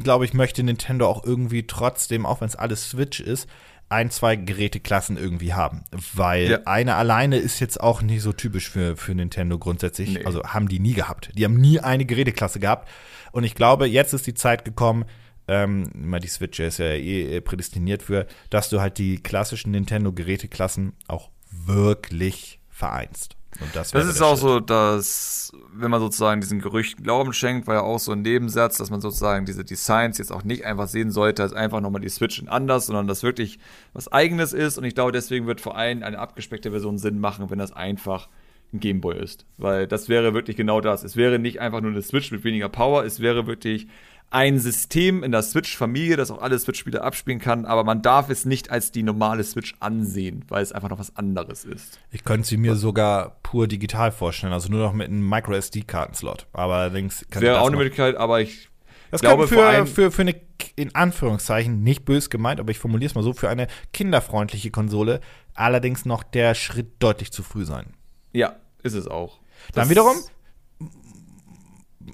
A: glaube ich, möchte Nintendo auch irgendwie trotzdem, auch wenn es alles Switch ist, ein, zwei Geräteklassen irgendwie haben. Weil
B: Ja.
A: eine alleine ist jetzt auch nicht so typisch für, für Nintendo grundsätzlich.
B: Nee.
A: Also haben die nie gehabt. Die haben nie eine Geräteklasse gehabt. Und ich glaube, jetzt ist die Zeit gekommen, ähm, immer die Switch ist ja eh äh, prädestiniert für, dass du halt die klassischen Nintendo-Geräteklassen auch wirklich vereinst. Und das,
B: Das ist auch
A: Schritt.
B: so, dass, wenn man sozusagen diesen Gerüchten Glauben schenkt, war ja auch so ein Nebensatz, dass man sozusagen diese Designs jetzt auch nicht einfach sehen sollte, als einfach nochmal die Switch in anders, sondern das wirklich was Eigenes ist. Und ich glaube, deswegen wird vor allem eine abgespeckte Version Sinn machen, wenn das einfach ein Gameboy ist. Weil das wäre wirklich genau das. Es wäre nicht einfach nur eine Switch mit weniger Power, es wäre wirklich ein System in der Switch-Familie, das auch alle Switch-Spiele abspielen kann, aber man darf es nicht als die normale Switch ansehen, weil es einfach noch was anderes ist.
A: Ich könnte sie mir sogar pur digital vorstellen, also nur noch mit einem Micro-SD-Kartenslot. Aber allerdings könnte
B: Wäre
A: das
B: auch eine Möglichkeit, aber ich
A: Das
B: glaube, vor
A: für,
B: allem-
A: für, für eine, in Anführungszeichen, nicht bös gemeint, aber ich formuliere es mal so, für eine kinderfreundliche Konsole allerdings noch der Schritt deutlich zu früh sein.
B: Ja, ist es auch.
A: Dann
B: Das-
A: wiederum,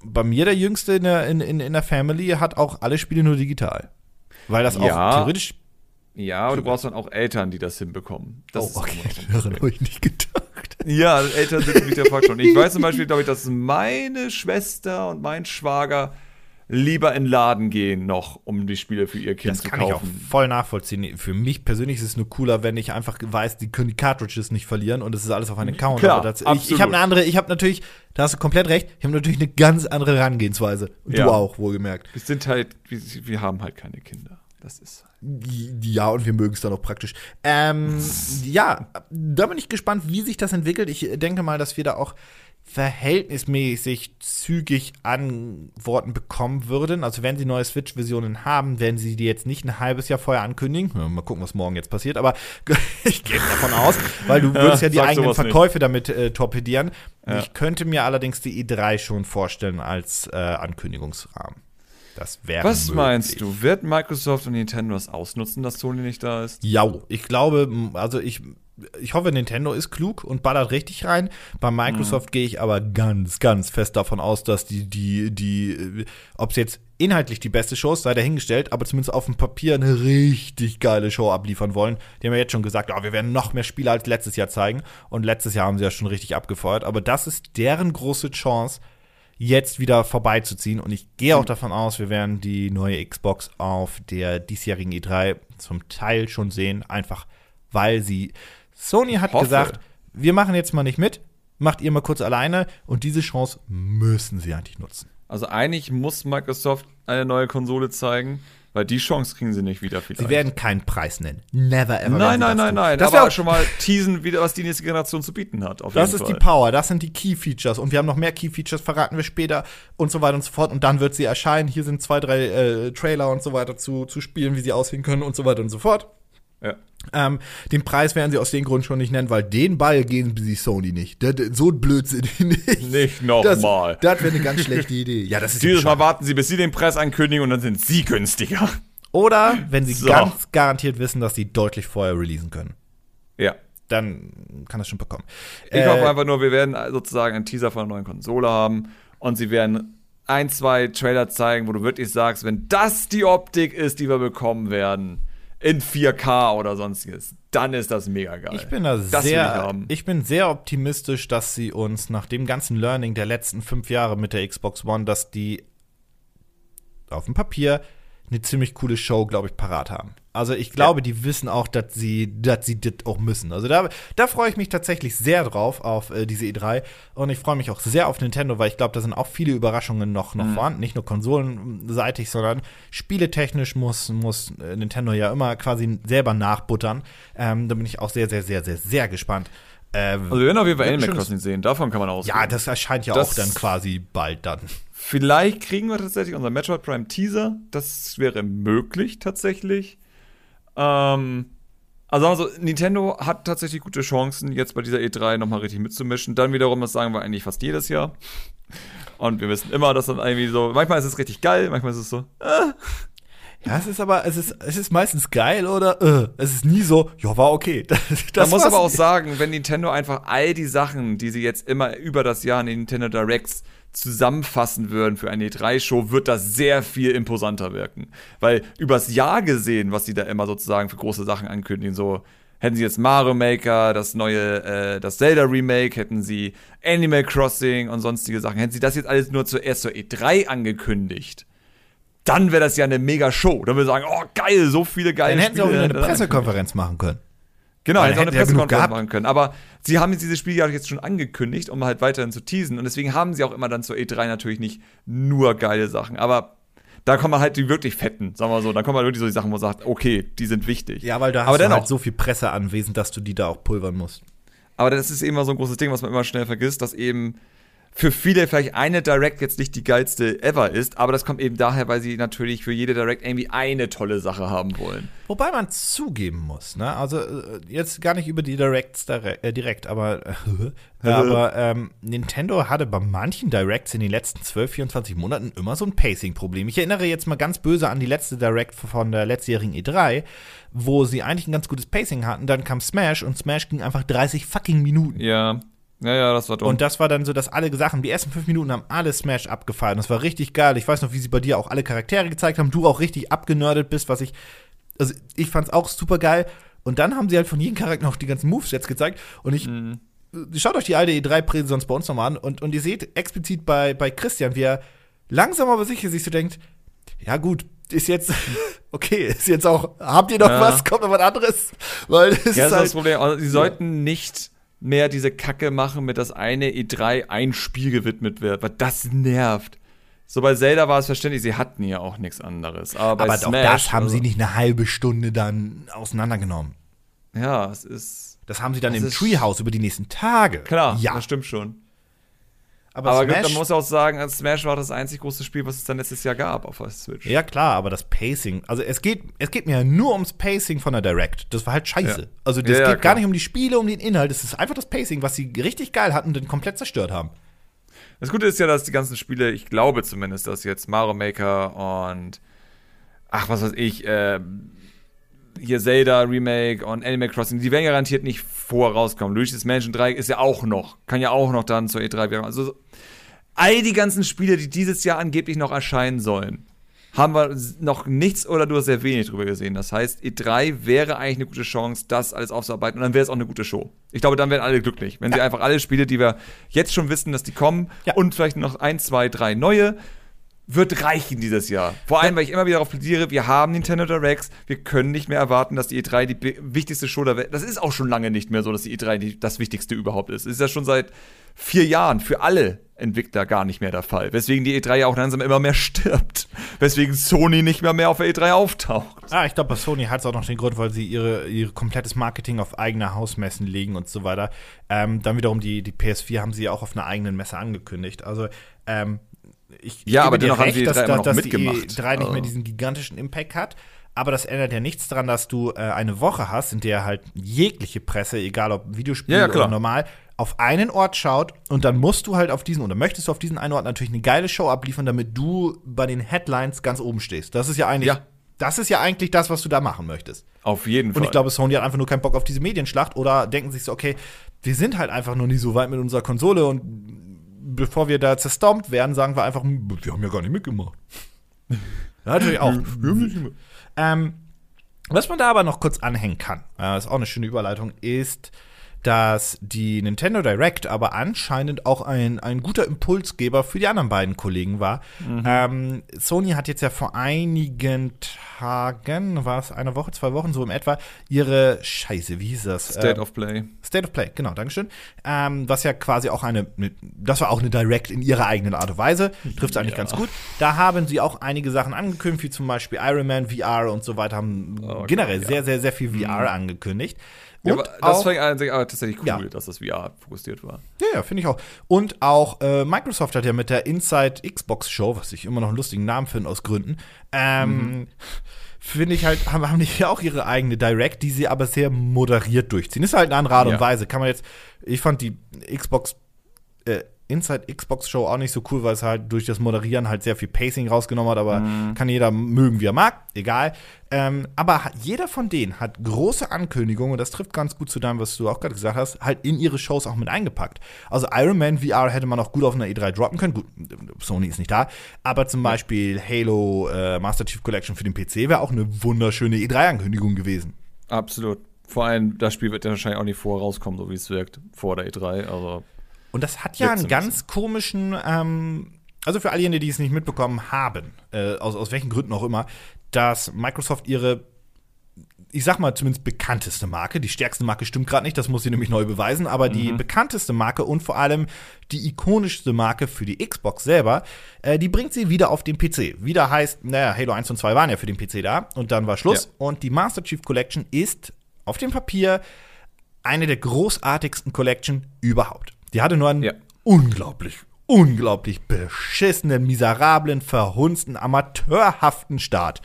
A: bei mir der Jüngste in der, in, in, in der Family hat auch alle Spiele nur digital. Weil das
B: Ja.
A: auch theoretisch.
B: Ja, aber du brauchst dann auch Eltern, die das hinbekommen. Das
A: oh, okay, daran habe ich nicht gedacht.
B: Ja, Eltern sind nämlich der Faktor. Und ich weiß zum Beispiel, glaube ich, dass meine Schwester und mein Schwager lieber in den Laden gehen noch, um die Spiele für ihr Kind
A: Das
B: zu
A: kann ich auch
B: kaufen.
A: voll nachvollziehen. Für mich persönlich ist es nur cooler, wenn ich einfach weiß, die können die Cartridges nicht verlieren und es ist alles auf einen Account.
B: Klar,
A: Aber das, ich ich habe eine andere, ich habe natürlich, da hast du komplett recht, ich habe natürlich eine ganz andere Herangehensweise. Und
B: Ja.
A: du auch, wohlgemerkt.
B: Wir sind halt, wir, wir haben halt keine Kinder. Das ist halt.
A: Ja, und wir mögen es dann auch praktisch. Ähm, ja, da bin ich gespannt, wie sich das entwickelt. Ich denke mal, dass wir da auch verhältnismäßig zügig Antworten bekommen würden. Also wenn sie neue Switch-Versionen haben, werden sie die jetzt nicht ein halbes Jahr vorher ankündigen. Ja, Mal gucken, was morgen jetzt passiert, aber ich gehe davon aus, weil du würdest ja, die
B: sag
A: eigenen
B: sowas nicht.
A: Verkäufe damit äh, torpedieren.
B: Ja.
A: Ich könnte mir allerdings die E3 schon vorstellen als äh, Ankündigungsrahmen. Das wäre
B: Was
A: möglich.
B: meinst du? Wird Microsoft und Nintendo das ausnutzen, dass Sony nicht da ist?
A: Ja, ich glaube, also ich, ich hoffe, Nintendo ist klug und ballert richtig rein. Bei Microsoft
B: Mhm.
A: gehe ich aber ganz, ganz fest davon aus, dass die, die, die, äh, ob es jetzt inhaltlich die beste Show ist, sei dahingestellt, aber zumindest auf dem Papier eine richtig geile Show abliefern wollen. Die haben ja jetzt schon gesagt, ja, wir werden noch mehr Spiele als letztes Jahr zeigen. Und letztes Jahr haben sie ja schon richtig abgefeuert. Aber das ist deren große Chance, jetzt wieder vorbeizuziehen. Und ich gehe auch davon aus, wir werden die neue Xbox auf der diesjährigen E3 zum Teil schon sehen, einfach weil sie. Sony hat
B: Hoffe.
A: gesagt, wir machen jetzt mal nicht mit, macht ihr mal kurz alleine und diese Chance müssen sie eigentlich nutzen.
B: Also eigentlich muss Microsoft eine neue Konsole zeigen, weil die Chance kriegen sie nicht wieder vielleicht.
A: Sie werden keinen Preis nennen. Never ever.
B: Nein, nein, nein, nein.
A: Das
B: aber schon mal teasen, wieder, was die nächste Generation zu bieten hat.
A: Das ist
B: Fall.
A: die Power, das sind die Key Features und wir haben noch mehr Key Features, verraten wir später und so weiter und so fort und dann wird sie erscheinen. Hier sind zwei, drei äh, Trailer und so weiter zu, zu spielen, wie sie aussehen können und so weiter und so fort.
B: Ja.
A: Ähm, den Preis werden sie aus den Gründen schon nicht nennen, weil den Ball gehen sie Sony nicht. Das, das- so blödsinnig nicht.
B: Nicht
A: Das,
B: nochmal.
A: das wäre eine ganz schlechte Idee. Ja, das ist
B: Dieses Mal warten sie, bis sie den Preis ankündigen und dann sind sie günstiger.
A: Oder wenn sie
B: So.
A: ganz garantiert wissen, dass sie deutlich vorher releasen können.
B: Ja.
A: Dann kann das schon bekommen.
B: Ich
A: Äh,
B: hoffe einfach nur, wir werden sozusagen einen Teaser von einer neuen Konsole haben und sie werden ein, zwei Trailer zeigen, wo du wirklich sagst, wenn das die Optik ist, die wir bekommen werden, in 4K oder sonstiges, dann ist das mega geil.
A: Ich bin da
B: Das ich
A: sehr,
B: haben.
A: ich bin sehr optimistisch, dass sie uns nach dem ganzen Learning der letzten fünf Jahre mit der Xbox One, dass die auf dem Papier eine ziemlich coole Show, glaube ich, parat haben. Also ich glaube, die wissen auch, dass sie, dass sie das auch müssen. Also da, da freue ich mich tatsächlich sehr drauf auf äh, diese E3 und ich freue mich auch sehr auf Nintendo, weil ich glaube, da sind auch viele Überraschungen noch, noch vorhanden, nicht nur konsolenseitig, sondern spieletechnisch muss, muss äh, Nintendo ja immer quasi selber nachbuttern. Ähm, da bin ich auch sehr, sehr, sehr, sehr, sehr gespannt. Ähm,
B: Also wir werden auf jeden Fall
A: Ja,
B: Animal Crossing sehen, davon kann man ausgehen.
A: ja, das erscheint ja
B: Das-
A: auch dann quasi bald dann.
B: Vielleicht kriegen wir tatsächlich unseren Metroid Prime Teaser. Das wäre möglich tatsächlich. Ähm, also sagen wir so, Nintendo hat tatsächlich gute Chancen, jetzt bei dieser E3 nochmal richtig mitzumischen. Dann wiederum, das sagen wir eigentlich fast jedes Jahr. Und wir wissen immer, dass dann irgendwie so, manchmal ist es richtig geil, manchmal ist es so,
A: Ja, es ist aber, es ist, es ist meistens geil oder äh, es ist nie so, ja, war okay. Das,
B: Man muss aber auch sagen, wenn Nintendo einfach all die Sachen, die sie jetzt immer über das Jahr in den Nintendo Directs zusammenfassen würden für eine E3-Show, wird das sehr viel imposanter wirken. Weil übers Jahr gesehen, was sie da immer sozusagen für große Sachen ankündigen, so hätten sie jetzt Mario Maker, das neue, äh, das Zelda Remake, hätten sie Animal Crossing und sonstige Sachen, hätten sie das jetzt alles nur zuerst zur E3 angekündigt. Dann wäre das ja eine mega Show. Dann würde ich sagen, oh geil, so viele geile
A: Dann hätten sie auch wieder eine Pressekonferenz machen können.
B: Genau, sie auch
A: hätten
B: eine
A: ja
B: Pressekonferenz
A: gehabt.
B: machen können. Aber sie haben jetzt dieses Spiel ja jetzt schon angekündigt, um halt weiterhin zu teasen. Und deswegen haben sie auch immer dann zur E3 natürlich nicht nur geile Sachen. Aber da kommen halt die wirklich fetten, sagen wir mal so. Da kommen halt wirklich so die Sachen, wo man sagt, okay, die sind wichtig.
A: Ja, weil da hast
B: aber
A: du
B: dennoch,
A: halt so viel Presse anwesend, dass du die da auch pulvern musst.
B: aber das ist immer so ein großes Ding, was man immer schnell vergisst, dass eben für viele vielleicht eine Direct jetzt nicht die geilste ever ist, aber das kommt eben daher, weil sie natürlich für jede Direct irgendwie eine tolle Sache haben wollen.
A: Wobei man zugeben muss, ne? Also äh, jetzt gar nicht über die Directs direkt, äh, direkt aber, äh, aber ähm, Nintendo hatte bei manchen Directs in den letzten 12, 24 Monaten immer so ein Pacing-Problem. Ich erinnere jetzt mal ganz böse an die letzte Direct von der letztjährigen E3, wo sie eigentlich ein ganz gutes Pacing hatten. Dann kam Smash und Smash ging einfach 30 fucking Minuten.
B: Ja, ja, ja, das war dumm.
A: Und das war dann so, dass alle Sachen, die ersten fünf Minuten haben alle Smash abgefallen. Das war richtig geil. Ich weiß noch, wie sie bei dir auch alle Charaktere gezeigt haben. Du auch richtig abgenördet bist, was ich. Also, ich fand's auch super geil. Und dann haben sie halt von jedem Charakter noch die ganzen Moves jetzt gezeigt. Und ich.
B: Mhm.
A: Schaut euch die alte E3-Präse sonst bei uns nochmal an. Und, und ihr seht explizit bei, bei Christian, wie er langsam aber sicher sich so denkt: Ja, gut, ist jetzt. Okay, ist jetzt auch. Habt ihr noch
B: Ja.
A: was? Kommt noch was anderes? Weil es
B: Ja,
A: ist
B: das ist
A: halt.
B: das Problem. Also, sie sollten nicht mehr diese Kacke machen, mit das eine E3 ein Spiel gewidmet wird, weil das nervt. So bei Zelda war es verständlich, sie hatten ja auch nichts anderes. Aber
A: aber auch
B: Smash,
A: das haben
B: also,
A: sie nicht eine halbe Stunde dann auseinandergenommen.
B: Ja, es ist.
A: Das haben sie dann im Treehouse über die nächsten Tage.
B: Klar,
A: Ja.
B: das stimmt schon.
A: Aber,
B: Aber gut,
A: Smash,
B: man muss auch sagen, als Smash war das einzig große Spiel, was es dann letztes Jahr gab auf der Switch.
A: ja klar, aber das Pacing, also es geht, es geht mir ja nur ums Pacing von der Direct. Das war halt scheiße.
B: Ja.
A: Also das
B: Ja,
A: geht gar nicht um die Spiele, um den Inhalt. Es ist einfach das Pacing, was sie richtig geil hatten und dann komplett zerstört haben.
B: Das Gute ist ja, dass die ganzen Spiele, ich glaube zumindest, dass jetzt Mario Maker und ach, was weiß ich, äh, hier Zelda Remake und Animal Crossing, die werden garantiert nicht vor rauskommen. Luigi's Mansion 3 ist ja auch noch, kann ja auch noch dann zur E3 werden. Also all die ganzen Spiele, die dieses Jahr angeblich noch erscheinen sollen, haben wir noch nichts oder nur sehr wenig drüber gesehen. Das heißt, E3 wäre eigentlich eine gute Chance, das alles aufzuarbeiten und dann wäre es auch eine gute Show. Ich glaube, dann wären alle glücklich, wenn sie einfach alle Spiele, die wir jetzt schon wissen, dass die kommen
A: Ja.
B: und vielleicht noch ein, zwei, drei neue wird reichen dieses Jahr. Vor allem, weil ich immer wieder darauf plädiere, wir haben Nintendo Directs, wir können nicht mehr erwarten, dass die E3 die wichtigste Show der Welt. Das ist auch schon lange nicht mehr so, dass die E3 die, das Wichtigste überhaupt ist. Es ist ja schon seit vier Jahren für alle Entwickler gar nicht mehr der Fall. Weswegen die E3 ja auch langsam immer mehr stirbt. Weswegen Sony nicht mehr mehr auf der E3 auftaucht.
A: Ah, ich glaube, bei Sony hat es auch noch den Grund, weil sie ihre, ihr komplettes Marketing auf eigene Hausmessen legen und so weiter. Ähm, dann wiederum die, die PS4 haben sie ja auch auf einer eigenen Messe angekündigt. Also, ähm, ich
B: ja, aber
A: dennoch
B: recht, haben sie
A: dass,
B: dass,
A: dass
B: mitgemacht.
A: die E3 nicht mehr diesen gigantischen Impact hat. Aber das ändert ja nichts daran, dass du äh, eine Woche hast, in der halt jegliche Presse, egal ob Videospiel
B: Ja,
A: oder normal, auf einen Ort schaut und dann musst du halt auf diesen oder möchtest du auf diesen einen Ort natürlich eine geile Show abliefern, damit du bei den Headlines ganz oben stehst. Das ist ja eigentlich,
B: Ja.
A: das ist ja eigentlich das, was du da machen möchtest.
B: Auf jeden Fall.
A: Und ich glaube, Sony hat einfach nur keinen Bock auf diese Medienschlacht oder denken sich so, okay, wir sind halt einfach noch nie so weit mit unserer Konsole und bevor wir da zerstompt werden, sagen wir einfach, hm, wir haben ja gar nicht mitgemacht. natürlich auch. Ähm, was man da aber noch kurz anhängen kann, äh, ist auch eine schöne Überleitung, ist, dass die Nintendo Direct aber anscheinend auch ein, ein guter Impulsgeber für die anderen beiden Kollegen war. Ähm, Sony hat jetzt ja vor einigen Tagen, war es eine Woche, zwei Wochen so im etwa, ihre Scheiße, wie hieß das?
B: State
A: Ähm,
B: of Play.
A: State of Play, genau, Dankeschön. Ähm, was ja quasi auch eine, ne, das war auch eine Direct in ihrer eigenen Art und Weise. Trifft eigentlich
B: Ja.
A: ganz gut. Da haben sie auch einige Sachen angekündigt, wie zum Beispiel Iron Man, VR und so weiter, haben
B: Oh,
A: generell
B: ja.
A: sehr, sehr, sehr viel VR angekündigt.
B: Ja,
A: Und
B: aber das ich eigentlich aber tatsächlich cool,
A: Ja.
B: dass das VR fokussiert war.
A: ja, ja finde ich auch. Und auch äh, Microsoft hat ja mit der Inside Xbox Show, was ich immer noch einen lustigen Namen finde aus Gründen, ähm, finde ich halt, haben, haben die ja auch ihre eigene Direct, die sie aber sehr moderiert durchziehen. Ist halt eine andere Art und
B: Ja.
A: Weise. Kann man jetzt, ich fand die Xbox, äh, Inside Xbox Show auch nicht so cool, weil es halt durch das Moderieren halt sehr viel Pacing rausgenommen hat, aber kann jeder mögen, wie er mag, egal. Ähm, aber jeder von denen hat große Ankündigungen, und das trifft ganz gut zu dem, was du auch gerade gesagt hast, halt in ihre Shows auch mit eingepackt. Also Iron Man VR hätte man auch gut auf einer E3 droppen können. Gut, Sony ist nicht da, aber zum Beispiel Halo äh, Master Chief Collection für den PC wäre auch eine wunderschöne E3-Ankündigung gewesen.
B: Absolut. Vor allem, das Spiel wird ja wahrscheinlich auch nicht vorher rauskommen, so wie es wirkt, vor der E3. Also,
A: Und das hat ja
B: so
A: einen
B: ein
A: ganz komischen, ähm, also für all jene, die es nicht mitbekommen haben, äh, aus, aus welchen Gründen auch immer, dass Microsoft ihre, ich sag mal zumindest bekannteste Marke, die stärkste Marke stimmt gerade nicht, das muss sie nämlich neu beweisen, aber die bekannteste Marke und vor allem die ikonischste Marke für die Xbox selber, äh, die bringt sie wieder auf den PC. Wieder heißt, naja, Halo 1 und 2 waren ja für den PC da und dann war Schluss.
B: Ja.
A: Und die Master Chief Collection ist auf dem Papier eine der großartigsten Collection überhaupt. Die hatte nur einen
B: Ja.
A: unglaublich, unglaublich beschissenen, miserablen, verhunzten, amateurhaften Start.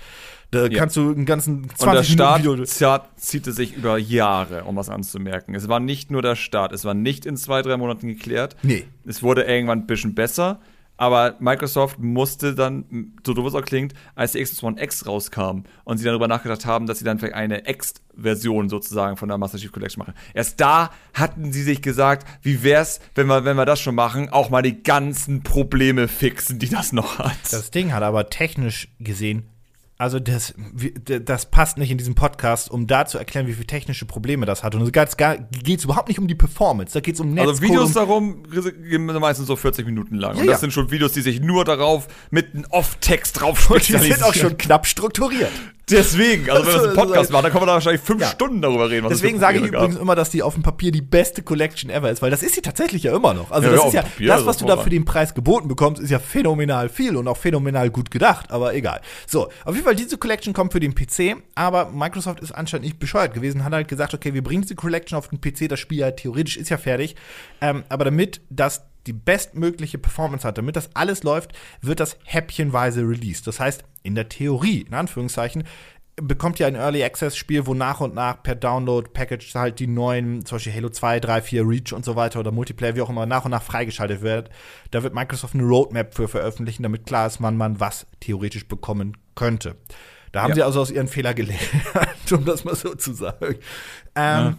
A: Da
B: Ja.
A: kannst du einen ganzen 20
B: und der Start
A: Minuten Video.
B: zia- ziehte sich über Jahre, um was anzumerken. Es war nicht nur der Start, es war nicht in zwei, drei Monaten geklärt.
A: Nee.
B: Es wurde irgendwann ein bisschen besser, aber Microsoft musste dann, so doof es auch klingt, als die Xbox One X rauskam und sie darüber nachgedacht haben, dass sie dann vielleicht eine X-Version sozusagen von der Master Chief Collection machen. Erst da hatten sie sich gesagt, wie wär's, wenn wir, wenn wir das schon machen, auch mal die ganzen Probleme fixen, die das noch hat.
A: Das Ding hat aber technisch gesehen, also das, das passt nicht in diesem Podcast, um da zu erklären, wie viele technische Probleme das hat. Und es geht es überhaupt nicht um die Performance, da geht es um Netzcode.
B: Also Videos
A: um,
B: darum gehen meistens so 40 Minuten lang.
A: Ja,
B: und das
A: ja.
B: sind schon Videos, die sich nur darauf mit einem Off-Text drauf
A: und die sind auch schon knapp strukturiert.
B: Deswegen, also wenn wir das ein
A: Also,
B: Podcast machen, dann kann man da wahrscheinlich fünf
A: Ja.
B: Stunden darüber reden. Was es
A: Deswegen sage ich
B: Probleme
A: übrigens
B: gab.
A: immer, dass die auf dem Papier die beste Collection ever ist, weil das ist sie tatsächlich ja immer noch. Also
B: Ja,
A: das
B: ja,
A: ist ja,
B: Papier
A: das, was du da für den Preis geboten bekommst, ist ja phänomenal viel und auch phänomenal gut gedacht, aber egal. So, auf jeden Fall, diese Collection kommt für den PC, aber Microsoft ist anscheinend nicht bescheuert gewesen, hat halt gesagt, okay, wir bringen diese Collection auf den PC, das Spiel halt theoretisch ist ja fertig, ähm, aber damit das die bestmögliche Performance hat, damit das alles läuft, wird das häppchenweise released. Das heißt, in der Theorie, in Anführungszeichen, bekommt ihr ein Early Access Spiel, wo nach und nach per Download Package halt die neuen, zum Beispiel Halo 2, 3, 4, Reach und so weiter oder Multiplayer, wie auch immer, nach und nach freigeschaltet wird. Da wird Microsoft eine Roadmap für veröffentlichen, damit klar ist, wann man was theoretisch bekommen könnte. Da haben
B: Ja.
A: sie also aus ihren Fehler gelernt, um das mal so zu sagen. Ähm,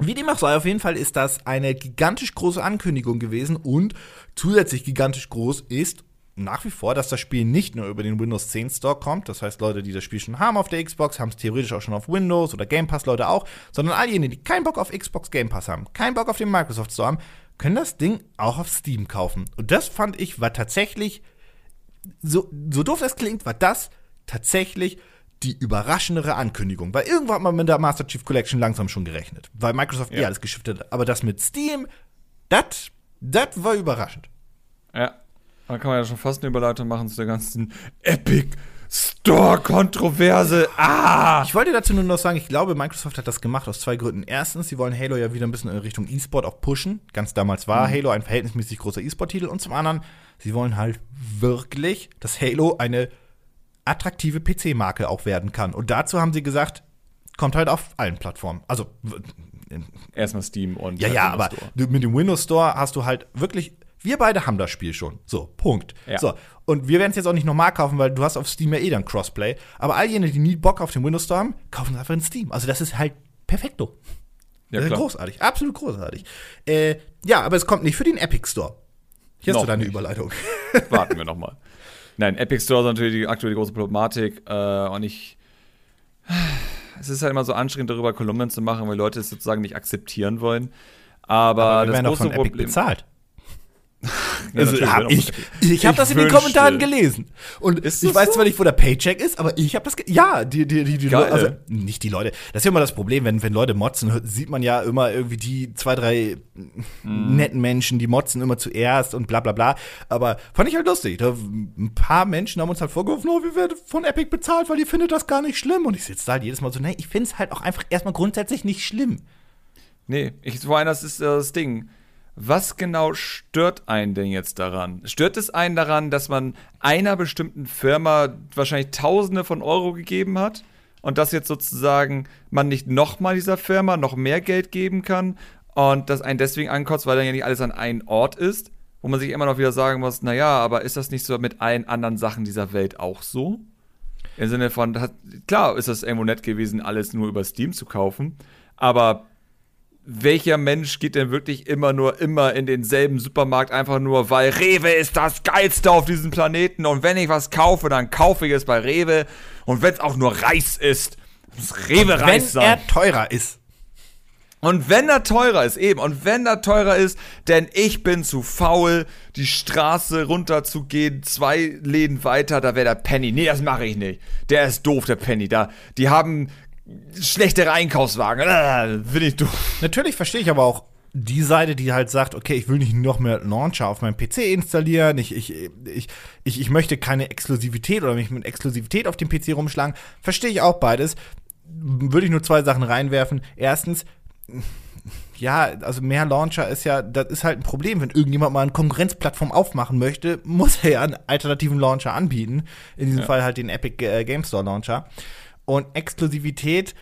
A: Wie dem auch sei, auf jeden Fall ist das eine gigantisch große Ankündigung gewesen und zusätzlich gigantisch groß ist nach wie vor, dass das Spiel nicht nur über den Windows 10 Store kommt, das heißt Leute, die das Spiel schon haben auf der Xbox, haben es theoretisch auch schon auf Windows oder Game Pass Leute auch, sondern all jene, die keinen Bock auf Xbox Game Pass haben, keinen Bock auf den Microsoft Store haben, können das Ding auch auf Steam kaufen. Und das fand ich war tatsächlich so, so doof das klingt, war das tatsächlich die überraschendere Ankündigung. Weil irgendwann hat man mit der Master Chief Collection langsam schon gerechnet. Weil Microsoft ja. eh alles geschiftet hat. Aber das mit Steam, das war überraschend.
B: Ja. Da kann man ja schon fast eine Überleitung machen zu der ganzen Epic Store-Kontroverse. Ah!
A: Ich wollte dazu nur noch sagen, ich glaube, Microsoft hat das gemacht aus zwei Gründen. Erstens, sie wollen Halo ja wieder ein bisschen in Richtung E-Sport auch pushen. Ganz damals war mhm. Halo ein verhältnismäßig großer E-Sport-Titel. Und zum anderen, sie wollen halt wirklich, dass Halo eine attraktive PC-Marke auch werden kann. Und dazu haben sie gesagt, kommt halt auf allen Plattformen. Also
B: erstmal Steam und
A: ja, ja, aber Store. mit dem Windows Store hast du halt wirklich wir beide haben das Spiel schon. So, Punkt. Ja. So, und wir werden es jetzt auch nicht nochmal kaufen, weil du hast auf Steam ja eh dann Crossplay. Aber all jene, die nie Bock auf den Windows Store haben, kaufen es einfach in Steam. Also das ist halt perfekto. Ja, das ist großartig, absolut großartig. Äh, ja, aber es kommt nicht für den Epic Store. Hier hast du deine nicht. Überleitung.
B: Warten wir nochmal. Nein, Epic Store ist natürlich die aktuelle große Problematik. Äh, und ich. Es ist halt immer so anstrengend, darüber Kolumnen zu machen, weil Leute es sozusagen nicht akzeptieren wollen. Aber,
A: Aber wir das werden große auch von Problem, Epic bezahlt. Ja, also, hab ich ich habe das in den Kommentaren gelesen. Und ich weiß so? zwar nicht, wo der Paycheck ist, aber ich habe das. Ja, die, die, die, die Leute, also nicht die Leute. Das ist ja immer das Problem, wenn, wenn Leute motzen, sieht man ja immer irgendwie die zwei, drei mm. netten Menschen, die motzen immer zuerst und bla bla bla. Aber fand ich halt lustig. Da, ein paar Menschen haben uns halt vorgeworfen, oh, wir werden von Epic bezahlt, weil ihr findet das gar nicht schlimm. Und ich sitze da halt jedes Mal so, nee, ich finde es halt auch einfach erstmal grundsätzlich nicht schlimm.
B: Nee, ich vor allem, das ist das Ding was genau stört einen denn jetzt daran? Stört es einen daran, dass man einer bestimmten Firma wahrscheinlich Tausende von Euro gegeben hat und dass jetzt sozusagen man nicht nochmal dieser Firma noch mehr Geld geben kann und das einen deswegen ankotzt, weil dann ja nicht alles an einen Ort ist, wo man sich immer noch wieder sagen muss, naja, aber ist das nicht so mit allen anderen Sachen dieser Welt auch so? Im Sinne von, klar ist das irgendwo nett gewesen, alles nur über Steam zu kaufen, aber welcher Mensch geht denn wirklich immer nur immer in denselben Supermarkt einfach nur, weil Rewe ist das geilste auf diesem Planeten und wenn ich was kaufe, dann kaufe ich es bei Rewe und wenn es auch nur Reis ist, muss Rewe Reis sein.
A: Wenn er teurer ist.
B: Und wenn er teurer ist, eben, und wenn er teurer ist, denn ich bin zu faul, die Straße runter zu gehen, zwei Läden weiter, da wäre der Penny. Nee, das mache ich nicht. Der ist doof, der Penny. Da, die haben schlechtere Einkaufswagen. Äh, Finde ich doof.
A: Natürlich verstehe ich aber auch die Seite, die halt sagt, okay, ich will nicht noch mehr Launcher auf meinem PC installieren, ich, ich, ich, ich, ich möchte keine Exklusivität oder mich mit Exklusivität auf dem PC rumschlagen, verstehe ich auch beides. Würde ich nur zwei Sachen reinwerfen. Erstens, ja, also mehr Launcher ist ja, das ist halt ein Problem. Wenn irgendjemand mal eine Konkurrenzplattform aufmachen möchte, muss er ja einen alternativen Launcher anbieten. In diesem ja. Fall halt den Epic äh, Game Store Launcher. Und Exklusivität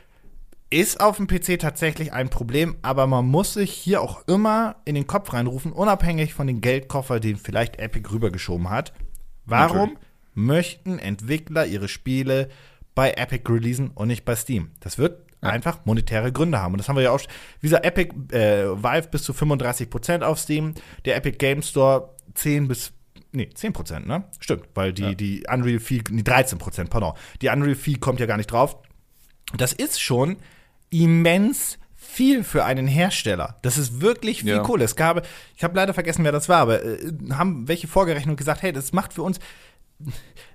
A: ist auf dem PC tatsächlich ein Problem, aber man muss sich hier auch immer in den Kopf reinrufen, unabhängig von den Geldkoffer, den vielleicht Epic rübergeschoben hat. Warum Natürlich. möchten Entwickler ihre Spiele bei Epic releasen und nicht bei Steam? Das wird ja. einfach monetäre Gründe haben. Und das haben wir ja auch. Wie gesagt, Epic äh, Vive bis zu 35% auf Steam, der Epic Game Store 10 bis nee, 10%, ne? Stimmt, weil die, ja. die Unreal Fee, nee, 13%, pardon. Die Unreal Fee kommt ja gar nicht drauf. Das ist schon immens viel für einen Hersteller. Das ist wirklich viel ja. Kohle. Es gab, ich habe leider vergessen, wer das war, aber äh, haben welche vorgerechnet und gesagt, hey, das macht für uns,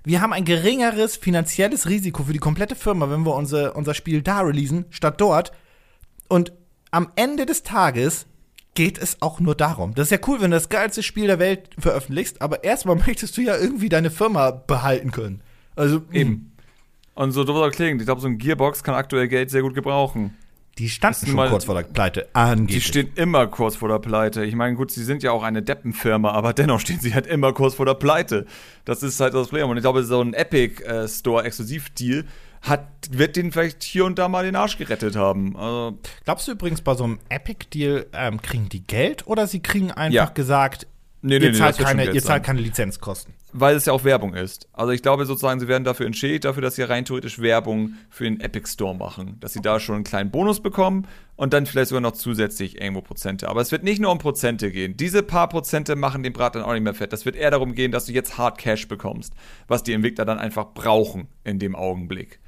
A: wir haben ein geringeres finanzielles Risiko für die komplette Firma, wenn wir unser, unser Spiel da releasen, statt dort. Und am Ende des Tages geht es auch nur darum. Das ist ja cool, wenn du das geilste Spiel der Welt veröffentlichst, aber erstmal möchtest du ja irgendwie deine Firma behalten können. Also hm. eben.
B: Und so drüber klingt, ich glaube, so ein Gearbox kann aktuell Geld sehr gut gebrauchen.
A: Die standen schon mal, kurz vor der Pleite, angeblich.
B: Die stehen immer kurz vor der Pleite. Ich meine, gut, sie sind ja auch eine Deppenfirma, aber dennoch stehen sie halt immer kurz vor der Pleite. Das ist halt das Problem. Und ich glaube, so ein Epic äh, Store Exklusivdeal hat, wird den vielleicht hier und da mal den Arsch gerettet haben. Also,
A: Glaubst du übrigens, bei so einem Epic-Deal ähm, kriegen die Geld oder sie kriegen einfach ja. gesagt, nee, nee, ihr, zahlt nee, keine, ihr zahlt keine Lizenzkosten?
B: Weil es ja auch Werbung ist. Also ich glaube sozusagen, sie werden dafür entschädigt, dafür, dass sie rein theoretisch Werbung für den Epic Store machen. Dass sie da schon einen kleinen Bonus bekommen und dann vielleicht sogar noch zusätzlich irgendwo Prozente. Aber es wird nicht nur um Prozente gehen. Diese paar Prozente machen den Brat dann auch nicht mehr fett. Das wird eher darum gehen, dass du jetzt Hard Cash bekommst, was die Entwickler dann einfach brauchen in dem Augenblick.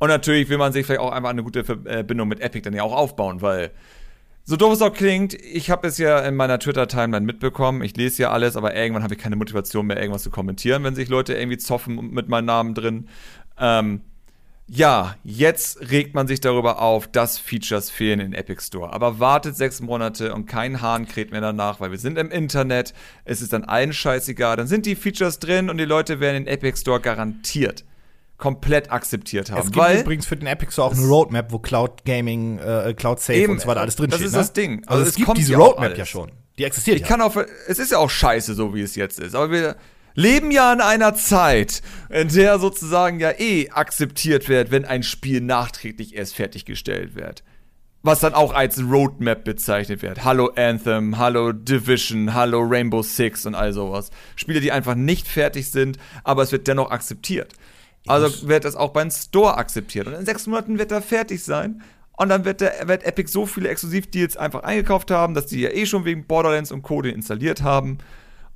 B: Und natürlich will man sich vielleicht auch einfach eine gute Verbindung mit Epic dann ja auch aufbauen, weil so doof es auch klingt, ich habe es ja in meiner Twitter-Timeline mitbekommen. Ich lese ja alles, aber irgendwann habe ich keine Motivation mehr, irgendwas zu kommentieren, wenn sich Leute irgendwie zoffen mit meinem Namen drin. Ähm, ja, jetzt regt man sich darüber auf, dass Features fehlen in Epic Store. Aber wartet sechs Monate und kein Hahn kräht mehr danach, weil wir sind im Internet. Es ist dann allen scheißegal. Dann sind die Features drin und die Leute werden in Epic Store garantiert komplett akzeptiert haben. Es
A: gibt weil übrigens für den Epic Store auch eine Roadmap, wo Cloud Gaming, äh, Cloud Safe eben, und so weiter alles drinsteht.
B: Das ist
A: ne?
B: das Ding.
A: Also, also es, es gibt diese Roadmap ja schon. Die existiert
B: ich ja. kann auch, es ist ja auch scheiße, so wie es jetzt ist. Aber wir leben ja in einer Zeit, in der sozusagen ja eh akzeptiert wird, wenn ein Spiel nachträglich erst fertiggestellt wird. Was dann auch als Roadmap bezeichnet wird. Hallo Anthem, Hallo Division, Hallo Rainbow Six und all sowas. Spiele, die einfach nicht fertig sind, aber es wird dennoch akzeptiert. Also wird das auch beim Store akzeptiert. Und in sechs Monaten wird er fertig sein. Und dann wird, der, wird Epic so viele Exklusivdeals einfach eingekauft haben, dass die ja eh schon wegen Borderlands und Co. installiert haben.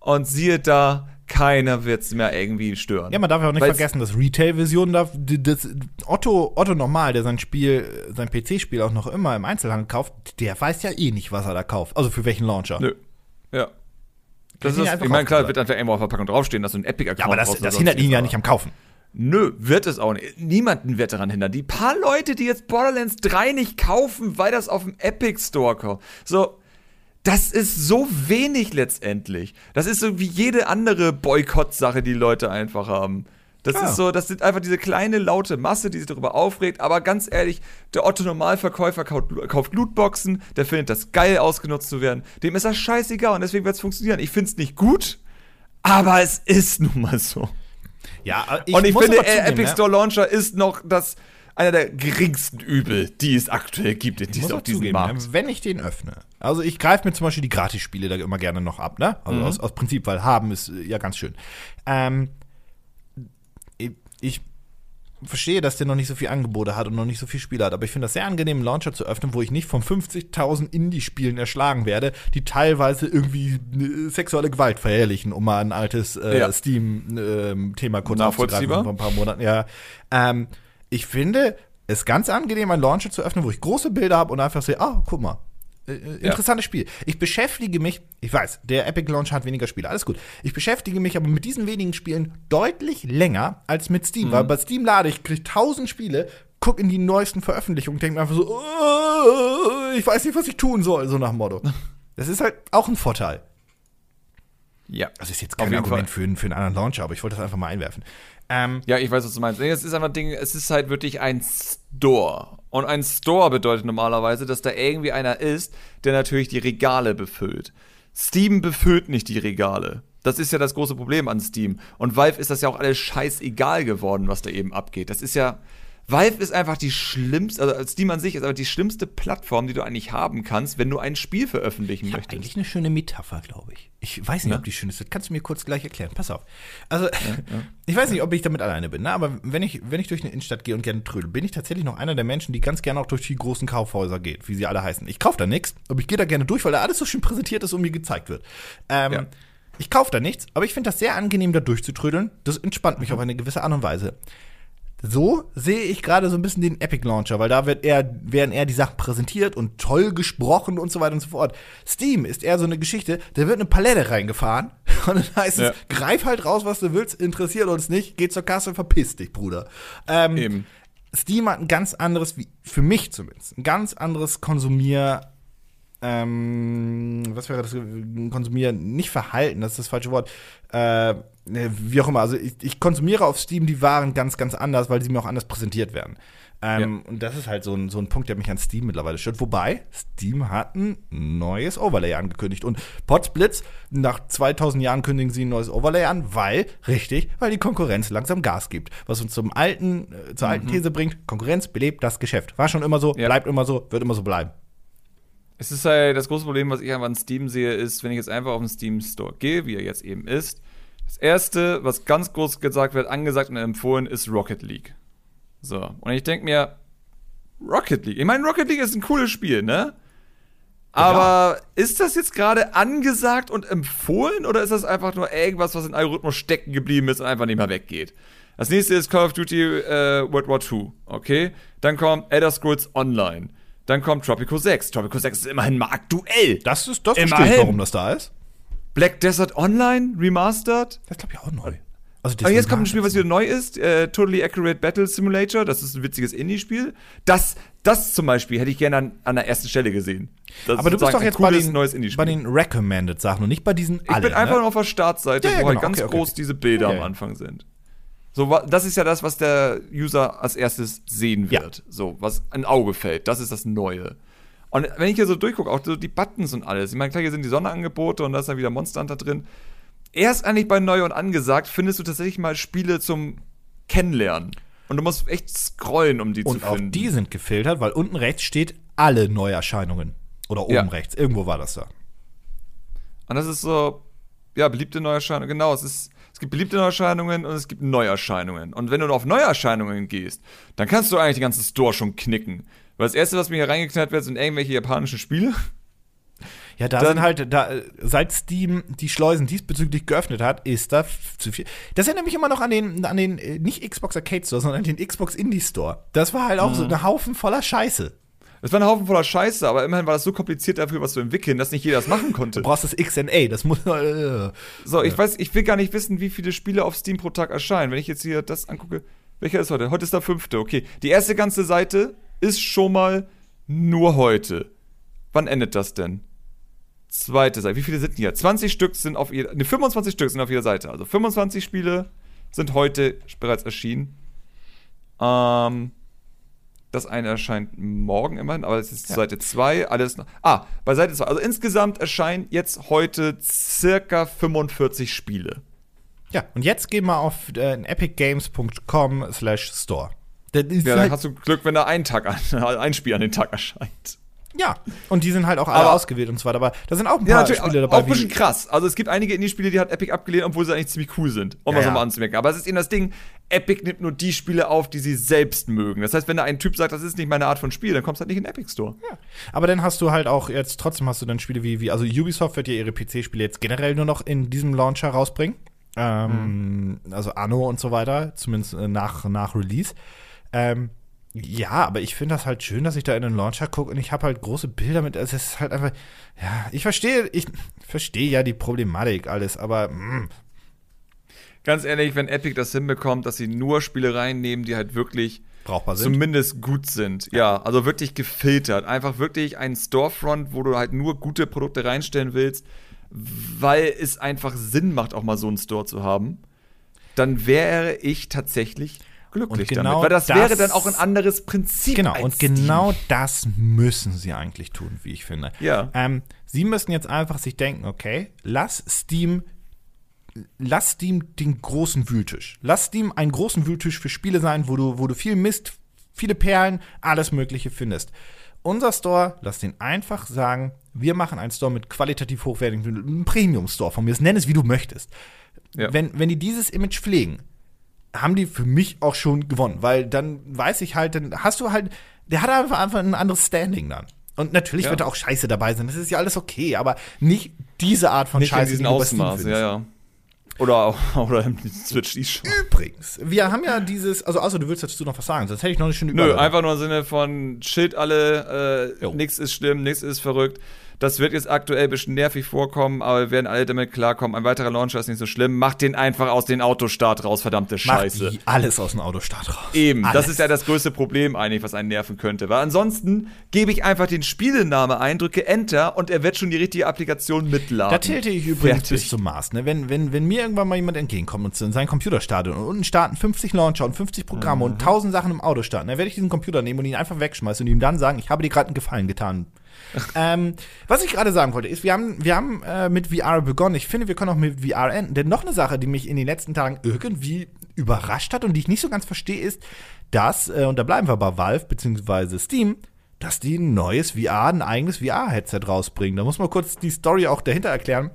B: Und siehe da, keiner wird es mehr irgendwie stören.
A: Ja, man darf ja auch nicht Weil's vergessen, dass Retail-Version darf, das, Otto, Otto normal, der sein Spiel, sein PC-Spiel auch noch immer im Einzelhandel kauft, der weiß ja eh nicht, was er da kauft. Also für welchen Launcher.
B: Nö. Ja. Das ist, ich meine, klar, wird einfach irgendwo auf der Verpackung draufstehen, dass du ein Epic-Account
A: Ja, aber das, das hindert ihn ja nicht am Kaufen.
B: Nö, wird es auch nicht. Niemanden wird daran hindern. Die paar Leute, die jetzt Borderlands 3 nicht kaufen, weil das auf dem Epic Store kommt. So, das ist so wenig letztendlich. Das ist so wie jede andere Boykott-Sache, die Leute einfach haben. Das ja. ist so, das sind einfach diese kleine laute Masse, die sich darüber aufregt. Aber ganz ehrlich, der Otto Normalverkäufer kauft, kauft Lootboxen, der findet das geil, ausgenutzt zu werden. Dem ist das scheißegal und deswegen wird es funktionieren. Ich finde es nicht gut, aber es ist nun mal so.
A: Ja,
B: ich und ich finde, zugeben, Epic Store Launcher ist noch das einer der geringsten Übel, die es aktuell gibt in diesem, auf diesem Markt.
A: Wenn ich den öffne, also ich greife mir zum Beispiel die Gratisspiele da immer gerne noch ab, ne? Also mhm. aus, aus Prinzip, weil haben ist ja ganz schön. Ähm, ich verstehe, dass der noch nicht so viel Angebote hat und noch nicht so viel Spiele hat, aber ich finde das sehr angenehm, einen Launcher zu öffnen, wo ich nicht von 50.000 Indie-Spielen erschlagen werde, die teilweise irgendwie sexuelle Gewalt verherrlichen, um mal ein altes äh, ja. Steam-Thema äh, kurz aufzugreifen
B: vor
A: ein paar Monaten. Ja. Ähm, ich finde es ganz angenehm, einen Launcher zu öffnen, wo ich große Bilder habe und einfach sehe, ah, guck mal, äh, äh, interessantes ja. Spiel. Ich beschäftige mich, ich weiß, der Epic Launch hat weniger Spiele, alles gut. Ich beschäftige mich aber mit diesen wenigen Spielen deutlich länger als mit Steam, mhm. weil bei Steam lade ich, kriege tausend Spiele, gucke in die neuesten Veröffentlichungen, denke mir einfach so, oh, ich weiß nicht, was ich tun soll, so nach dem Motto. Das ist halt auch ein Vorteil.
B: Ja.
A: Das ist jetzt kein Argument für, für einen anderen Launcher, aber ich wollte das einfach mal einwerfen.
B: Ähm, ja, ich weiß, was du meinst. Es ist einfach ein Ding, es ist halt wirklich ein Store. Und ein Store bedeutet normalerweise, dass da irgendwie einer ist, der natürlich die Regale befüllt. Steam befüllt nicht die Regale. Das ist ja das große Problem an Steam. Und Valve ist das ja auch alles scheißegal geworden, was da eben abgeht. Das ist ja, Valve ist einfach die schlimmste, also Steam an sich ist aber die schlimmste Plattform, die du eigentlich haben kannst, wenn du ein Spiel veröffentlichen ich möchtest.
A: Eigentlich eine schöne Metapher, glaube ich. Ich weiß nicht, ja? ob die schön ist. Das kannst du mir kurz gleich erklären. Pass auf. Also, ja, ja. ich weiß nicht, ob ich damit alleine bin, ne? aber wenn ich, wenn ich durch eine Innenstadt gehe und gerne trödel, bin ich tatsächlich noch einer der Menschen, die ganz gerne auch durch die großen Kaufhäuser geht, wie sie alle heißen. Ich kaufe da nichts, aber ich gehe da gerne durch, weil da alles so schön präsentiert ist und mir gezeigt wird. Ähm, ich kaufe da nichts, aber ich finde das sehr angenehm, da durchzutrödeln. Das entspannt mich mhm. auf eine gewisse Art und Weise. So sehe ich gerade so ein bisschen den Epic Launcher, weil da wird eher, werden eher die Sachen präsentiert und toll gesprochen und so weiter und so fort. Steam ist eher so eine Geschichte, da wird eine Palette reingefahren und dann heißt ja. es, greif halt raus, was du willst, interessiert uns nicht, geh zur Kasse, verpiss dich, Bruder. Ähm, Eben. Steam hat ein ganz anderes, wie, für mich zumindest, ein ganz anderes Konsumier- ähm, was wäre das, konsumieren, nicht Verhalten, das ist das falsche Wort, äh, wie auch immer, also ich, ich, konsumiere auf Steam die Waren ganz, ganz anders, weil sie mir auch anders präsentiert werden. Ähm, ja. Und das ist halt so ein, so ein Punkt, der mich an Steam mittlerweile stört. Wobei, Steam hat ein neues Overlay angekündigt. Und Potsblitz, nach 2000 Jahren kündigen sie ein neues Overlay an, weil, richtig, weil die Konkurrenz langsam Gas gibt. Was uns zum alten, äh, zur alten mhm. These bringt, Konkurrenz belebt das Geschäft. War schon immer so, ja. bleibt immer so, wird immer so bleiben.
B: Es ist halt das große Problem, was ich einfach an Steam sehe, ist, wenn ich jetzt einfach auf den Steam Store gehe, wie er jetzt eben ist. Das erste, was ganz groß gesagt wird, angesagt und empfohlen, ist Rocket League. So. Und ich denke mir, Rocket League. Ich meine, Rocket League ist ein cooles Spiel, ne? Aber ja. ist das jetzt gerade angesagt und empfohlen oder ist das einfach nur irgendwas, was in Algorithmus stecken geblieben ist und einfach nicht mehr weggeht? Das nächste ist Call of Duty äh, World War II, okay? Dann kommt Elder Scrolls Online. Dann kommt Tropico 6. Tropico 6 ist immerhin mal aktuell.
A: Das ist, das
B: Immerhin.
A: verstehe ich, warum das da ist.
B: Black Desert Online Remastered.
A: Das glaube ich auch neu. Also
B: Aber jetzt kommt ein Spiel, was wieder neu ist. Äh, totally Accurate Battle Simulator. Das ist ein witziges Indie-Spiel. Das, das zum Beispiel hätte ich gerne an, an der ersten Stelle gesehen. Das
A: Aber du bist doch jetzt bei den, bei den Recommended Sachen und nicht bei diesen
B: Ich
A: alle,
B: bin einfach
A: ne?
B: nur auf der Startseite,
A: Ja, ja,
B: wo halt
A: genau.
B: ganz
A: Okay, okay.
B: groß diese Bilder
A: Ja,
B: am. Anfang sind. So, das ist ja das, was der User als erstes sehen
A: Ja.
B: wird. So, was ein Auge fällt. Das ist das Neue. Und wenn ich hier so durchgucke, auch so die Buttons und alles. Ich meine, klar, hier sind die Sonderangebote und da ist dann wieder Monster Hunter drin. Erst eigentlich bei Neu und Angesagt findest du tatsächlich mal Spiele zum Kennenlernen. Und du musst echt scrollen, um die
A: Und
B: zu
A: auch
B: finden.
A: die sind gefiltert, weil unten rechts steht alle Neuerscheinungen. Oder oben
B: Ja.
A: rechts. Irgendwo war das da.
B: Und das ist so, ja, beliebte Neuerscheinungen. Genau, es ist, gibt beliebte Neuerscheinungen und es gibt Neuerscheinungen. Und wenn du auf Neuerscheinungen gehst, dann kannst du eigentlich den ganzen Store schon knicken. Weil das erste, was mir hier reingeknallt wird, sind irgendwelche japanischen Spiele.
A: Ja, da
B: Dann-
A: sind halt, da, seit Steam die Schleusen diesbezüglich geöffnet hat, ist da zu viel. Das erinnert mich immer noch an den, an den, äh, nicht Xbox Arcade Store, sondern an den Xbox Indie Store. Das war halt auch
B: Mhm.
A: so ein Haufen voller Scheiße.
B: Es war ein Haufen voller Scheiße, aber immerhin war das so kompliziert dafür, was zu entwickeln, dass nicht jeder das machen konnte.
A: Du brauchst das XNA, das muss. Äh,
B: So, ich weiß, ich will gar nicht wissen, wie viele Spiele auf Steam pro Tag erscheinen. Wenn ich jetzt hier das angucke, welcher ist heute? Heute ist der fünfte, okay. Die erste ganze Seite ist schon mal nur heute. Wann endet das denn? Zweite Seite. Wie viele sind denn hier? 20 Stück sind auf jeder, ne, 25 Stück sind auf jeder Seite. Also 25 Spiele sind heute bereits erschienen. Ähm, das eine erscheint morgen immerhin, aber es ist Seite 2, alles noch. Ah, bei Seite 2. Also insgesamt erscheinen jetzt heute circa 45 Spiele.
A: ja, und jetzt gehen wir auf äh, epicgames.com slash store.
B: Ja, dann
A: halt,
B: hast du Glück, wenn da ein Tag an, ein Spiel an den Tag erscheint.
A: Ja, und die sind halt auch alle
B: Aber-
A: ausgewählt und so weiter. Aber da sind auch ein
B: Ja,
A: paar
B: natürlich,
A: Spiele
B: auch
A: dabei.
B: ein bisschen krass. Also es gibt einige Indie-Spiele, die hat Epic abgelehnt, obwohl sie eigentlich ziemlich cool sind, um
A: Ja,
B: das
A: ja.
B: anzumerken. Aber es ist eben das Ding, Epic nimmt nur die Spiele auf, die sie selbst mögen. Das heißt, wenn da ein Typ sagt, das ist nicht meine Art von Spiel, dann kommst du halt nicht in den Epic Store.
A: Aber dann hast du halt auch jetzt, trotzdem hast du dann Spiele wie, wie also Ubisoft wird ja ihre PC-Spiele jetzt generell nur noch in diesem Launcher rausbringen. Ähm, Also Anno und so weiter, zumindest äh, nach, nach Release. Ähm, ja, aber ich finde das halt schön, dass ich da in den Launcher gucke und ich habe halt große Bilder mit. Es ist halt einfach, ja, ich verstehe, ich verstehe ja die Problematik alles, aber mm,
B: Ganz ehrlich, wenn Epic das hinbekommt, dass sie nur Spiele reinnehmen, die halt wirklich
A: brauchbar sind.
B: zumindest gut sind. Ja, also wirklich gefiltert. Einfach wirklich ein Storefront, wo du halt nur gute Produkte reinstellen willst, weil es einfach Sinn macht, auch mal so einen Store zu haben. Dann wäre ich tatsächlich glücklich
A: genau
B: damit. Weil das,
A: das-
B: wäre dann auch ein anderes Prinzip.
A: Genau, und
B: Steam.
A: genau das müssen sie eigentlich tun, wie ich finde.
B: Ja.
A: Ähm, sie müssen jetzt einfach sich denken, okay, lass Steam, lass Steam den großen Wühltisch. Lass Steam einen großen Wühltisch für Spiele sein, wo du, wo du viel Mist, viele Perlen, alles Mögliche findest. Unser Store, lass den einfach sagen, wir machen einen Store mit qualitativ hochwertigen, einen Premium-Store von mir, nenn es wie du möchtest.
B: Ja.
A: Wenn, wenn die dieses Image pflegen, haben die für mich auch schon gewonnen, weil dann weiß ich halt, dann hast du halt, der hat einfach, einfach ein anderes Standing dann. Und natürlich
B: Ja.
A: wird da auch Scheiße dabei sein, das ist ja alles okay, aber nicht diese Art von
B: Nicht in
A: Scheiße, die du bei Steam
B: Ausmaß, ja, ja. Oder, auch- oder im Switch eShop.
A: Übrigens, wir haben ja dieses, also außer du willst dazu noch was sagen, sonst hätte ich noch eine schöne
B: Nö, einfach nur im Sinne von Schild alle, äh, nichts ist schlimm, nichts ist verrückt. Das wird jetzt aktuell ein bisschen nervig vorkommen, aber wir werden alle damit klarkommen. Ein weiterer Launcher ist nicht so schlimm. Macht den einfach aus den Autostart raus, verdammte
A: Macht
B: Scheiße.
A: die alles aus dem Autostart raus.
B: Eben,
A: alles.
B: das ist ja das größte Problem eigentlich, was einen nerven könnte. Weil ansonsten gebe ich einfach den Spielename ein, drücke Enter und er wird schon die richtige Applikation mitladen.
A: Da tilte ich übrigens
B: Fertig.
A: bis zum Maß. Ne? Wenn, wenn, wenn mir irgendwann mal jemand entgegenkommt und seinen Computer startet und unten starten 50 Launcher und 50 Programme
B: Mhm.
A: und 1000 Sachen im Auto starten, dann werde ich diesen Computer nehmen und ihn einfach wegschmeißen und ihm dann sagen, ich habe dir gerade einen Gefallen getan. ähm, was ich gerade sagen wollte, ist, wir haben, wir haben äh, mit VR begonnen. Ich finde, wir können auch mit VR enden. Denn noch eine Sache, die mich in den letzten Tagen irgendwie überrascht hat und die ich nicht so ganz verstehe, ist, dass, äh, und da bleiben wir bei Valve bzw. Steam, dass die ein neues VR, ein eigenes VR-Headset rausbringen. Da muss man kurz die Story auch dahinter erklären.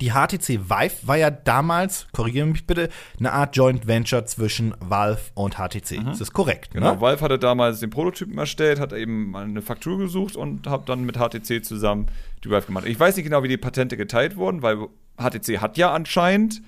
A: Die HTC Vive war ja damals, korrigiere mich bitte, eine Art Joint Venture zwischen Valve und HTC. Das ist korrekt,
B: Genau,
A: ne?
B: Valve hatte damals den Prototypen erstellt, hat eben mal eine Faktur gesucht und hat dann mit HTC zusammen die Valve gemacht. Ich weiß nicht genau, wie die Patente geteilt wurden, weil HTC hat ja anscheinend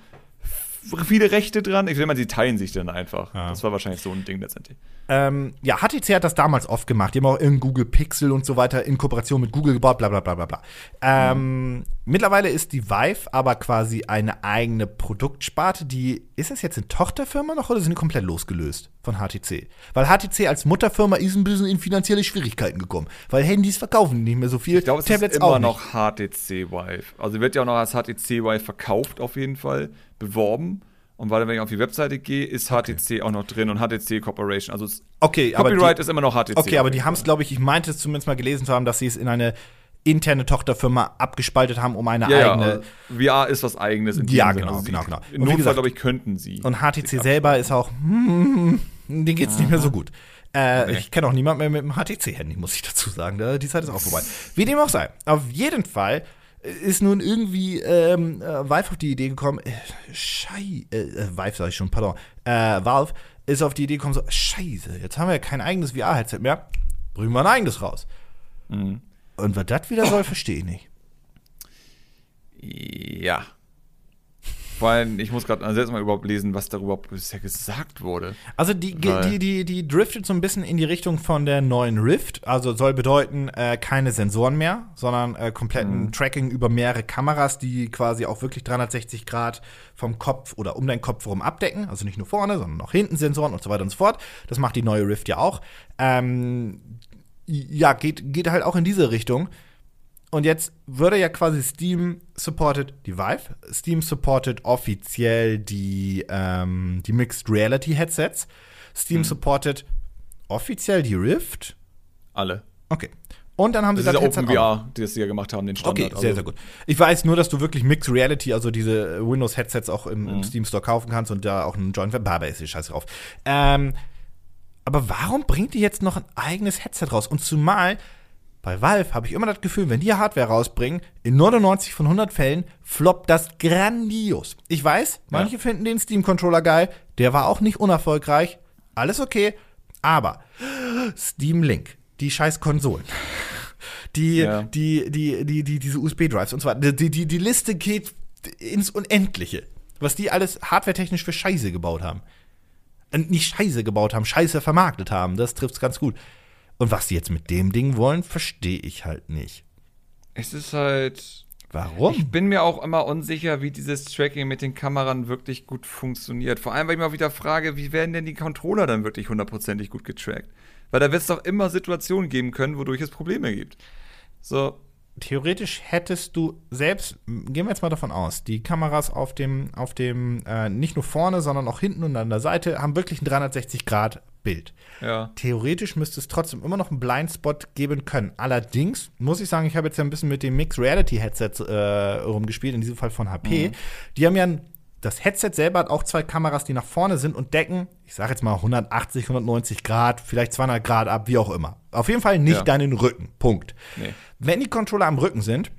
B: viele Rechte dran. Ich denke mal, sie teilen sich dann einfach.
A: Ja.
B: Das war wahrscheinlich so ein Ding letztendlich.
A: Ähm, ja, HTC hat das damals oft gemacht. Die haben auch in Google Pixel und so weiter in Kooperation mit Google gebaut, bla bla bla bla bla. Ähm, Mittlerweile ist die Vive aber quasi eine eigene Produktsparte. Die, ist das jetzt eine Tochterfirma noch oder sind die komplett losgelöst von HTC? Weil HTC als Mutterfirma ist ein bisschen in finanzielle Schwierigkeiten gekommen. Weil Handys verkaufen nicht mehr so viel.
B: Ich glaube, es
A: Tablets
B: ist immer
A: auch
B: noch HTC Vive. Also wird ja auch noch als HTC Vive verkauft auf jeden Fall, beworben. Und weil wenn ich auf die Webseite gehe, ist HTC auch noch drin und HTC Corporation. Also
A: Okay, aber
B: Copyright
A: die,
B: ist immer noch HTC.
A: Okay, aber die haben es, glaube ich, ich meinte es zumindest mal gelesen zu haben, dass sie es in eine interne Tochterfirma abgespaltet haben, um eine
B: ja,
A: eigene.
B: ja, VR ist was eigenes. In
A: Ja, genau,
B: Sinne.
A: genau, genau.
B: In
A: Und wie
B: Notfall,
A: gesagt-
B: glaube ich, könnten sie.
A: Und HTC selber ist auch, hm, denen geht's nicht mehr so gut. Äh,
B: Nee.
A: Ich kenne auch niemand mehr mit dem HTC-Handy, muss ich dazu sagen. Da- Die Zeit ist auch vorbei. Wie dem auch sei. Auf jeden Fall ist nun irgendwie ähm, äh, Valve auf die Idee gekommen, äh, Schei, äh, äh, Valve sag ich schon, pardon, äh, Valve ist auf die Idee gekommen, so, scheiße, jetzt haben wir ja kein eigenes VR-Headset mehr, bringen wir ein eigenes raus.
B: Mhm.
A: Und was das wieder soll, verstehe ich nicht.
B: Ja. Vor allem, ich muss gerade selbst mal überhaupt lesen, was darüber bisher gesagt wurde.
A: Also die, die, die, die driftet so ein bisschen in die Richtung von der neuen Rift. Also soll bedeuten, äh, keine Sensoren mehr, sondern äh, kompletten
B: Mhm.
A: Tracking über mehrere Kameras, die quasi auch wirklich 360 Grad vom Kopf oder um deinen Kopf herum abdecken. Also nicht nur vorne, sondern auch hinten Sensoren und so weiter und so fort. Das macht die neue Rift ja auch. Ähm, ja, geht, geht halt auch in diese Richtung. Und jetzt würde ja quasi Steam supported die Vive, Steam supported offiziell die, ähm, die Mixed Reality Headsets, Steam supported offiziell die Rift.
B: Alle.
A: Okay. Und dann haben
B: Das
A: sie
B: ist ja
A: Headset
B: Open
A: auch noch.
B: VR, die das sie ja gemacht haben, den Standard.
A: Okay, sehr,
B: also,
A: sehr gut. Ich weiß nur, dass du wirklich Mixed Reality, also diese Windows-Headsets auch im, im Steam Store kaufen kannst und da auch einen Joint Barber ist, scheiß drauf. Ähm, aber warum bringt die jetzt noch ein eigenes Headset raus? Und zumal bei Valve habe ich immer das Gefühl, wenn die Hardware rausbringen, in 99 von 100 Fällen floppt das grandios. Ich weiß, manche finden den Steam-Controller geil, der war auch nicht unerfolgreich, alles okay, aber Steam Link, die scheiß Konsolen, die,
B: Ja.
A: die, die, die, die, diese USB-Drives und so weiter, die, die, die Liste geht ins Unendliche, was die alles hardwaretechnisch für Scheiße gebaut haben. Äh, Nicht Scheiße gebaut haben, Scheiße vermarktet haben, das trifft's ganz gut. Und was die jetzt mit dem Ding wollen, verstehe ich halt nicht.
B: Es ist halt.
A: Warum?
B: Ich bin mir auch immer unsicher, wie dieses Tracking mit den Kameran wirklich gut funktioniert. Vor allem, weil ich mir auch wieder frage, wie werden denn die Controller dann wirklich hundertprozentig gut getrackt? Weil da wird es doch immer Situationen geben können, wodurch es Probleme gibt. So,
A: Theoretisch hättest du selbst, gehen wir jetzt mal davon aus, die Kameras auf dem, auf dem, äh, nicht nur vorne, sondern auch hinten und an der Seite haben wirklich ein 360-Grad-Bild.
B: ja.
A: Theoretisch müsste es trotzdem immer noch einen Blindspot geben können. Allerdings muss ich sagen, ich habe jetzt ja ein bisschen mit dem Mixed Reality Headset äh, rumgespielt, in diesem Fall von HP. Die haben ja ein, das Headset selber hat auch zwei Kameras, die nach vorne sind und decken, ich sage jetzt mal 180, 190 Grad, vielleicht 200 Grad ab, wie auch immer. Auf jeden Fall nicht
B: Ja.
A: deinen Rücken. Punkt.
B: Nee.
A: Wenn die Controller am Rücken sind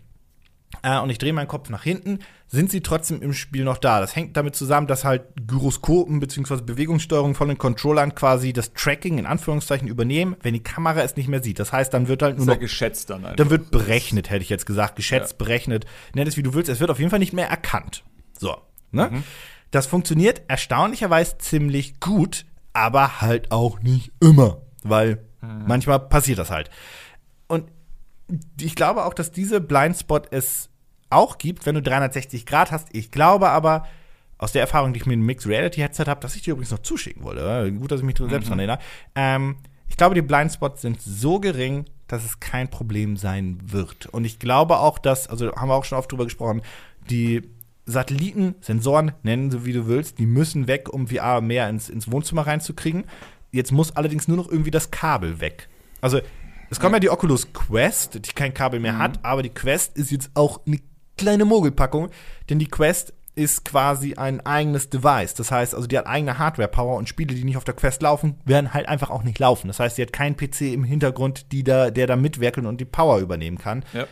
A: äh, und ich drehe meinen Kopf nach hinten, sind sie trotzdem im Spiel noch da. Das hängt damit zusammen, dass halt Gyroskopen bzw. Bewegungssteuerung von den Controllern quasi das Tracking in Anführungszeichen übernehmen, wenn die Kamera es nicht mehr sieht. Das heißt, dann wird halt
B: Das
A: nur
B: ist ja
A: noch
B: geschätzt dann einfach.
A: dann wird berechnet, hätte ich jetzt gesagt, geschätzt, berechnet, nenn es wie du willst, es wird auf jeden Fall nicht mehr erkannt. So, ne?
B: Mhm.
A: Das funktioniert erstaunlicherweise ziemlich gut, aber halt auch nicht immer, weil
B: Mhm.
A: manchmal passiert das halt. Und ich glaube auch, dass diese Blindspot es auch gibt, wenn du 360 Grad hast. Ich glaube aber, aus der Erfahrung, die ich mit dem Mixed Reality Headset habe, dass ich dir übrigens noch zuschicken wollte. Gut, dass ich mich selbst dran erinnere. Ähm, ich glaube, die Blindspots sind so gering, dass es kein Problem sein wird. Und ich glaube auch, dass, also haben wir auch schon oft drüber gesprochen, die Satelliten, Sensoren, nennen sie wie du willst, die müssen weg, um VR mehr ins, ins Wohnzimmer reinzukriegen. Jetzt muss allerdings nur noch irgendwie das Kabel weg. Also, es kommt ja die Oculus Quest, die kein Kabel mehr hat, aber die Quest ist jetzt auch eine kleine Mogelpackung, denn die Quest ist quasi ein eigenes Device. Das heißt, also die hat eigene Hardware-Power und Spiele, die nicht auf der Quest laufen, werden halt einfach auch nicht laufen. Das heißt, sie hat keinen PC im Hintergrund, die da, der da mitwirken und die Power übernehmen kann.
B: Ja.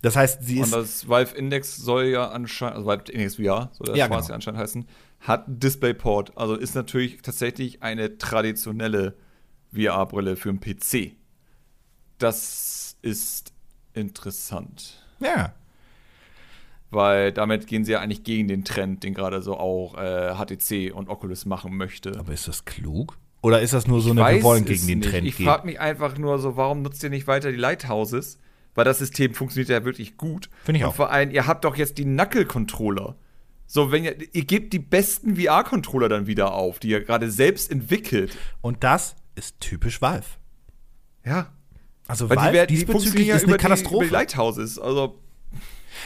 A: Das heißt, sie
B: Und
A: ist.
B: das Valve Index soll ja anscheinend, also Valve Index VR, soll das
A: Ja,
B: quasi
A: genau.
B: anscheinend heißen, hat DisplayPort. Also ist natürlich tatsächlich eine traditionelle VR-Brille für einen PC. Das ist interessant.
A: Ja.
B: Weil damit gehen sie ja eigentlich gegen den Trend, den gerade so auch äh, HTC und Oculus machen möchte.
A: Aber ist das klug? Oder ist das nur so
B: Ich
A: eine, wir wollen gegen den
B: nicht.
A: Trend
B: Ich
A: gehen?
B: frage mich einfach nur so, warum nutzt ihr nicht weiter die Lighthouses? Weil das System funktioniert ja wirklich gut.
A: Finde ich
B: Und
A: auch.
B: vor allem, ihr habt doch jetzt die Knuckle-Controller. So, wenn ihr, ihr gebt die besten VR-Controller dann wieder auf, die ihr gerade selbst entwickelt.
A: Und das ist typisch Valve.
B: Ja.
A: Also
B: Weil
A: Valve
B: die, werden, die ja
A: ist
B: über
A: eine
B: die, über
A: Katastrophe.
B: die Lighthouses. Also,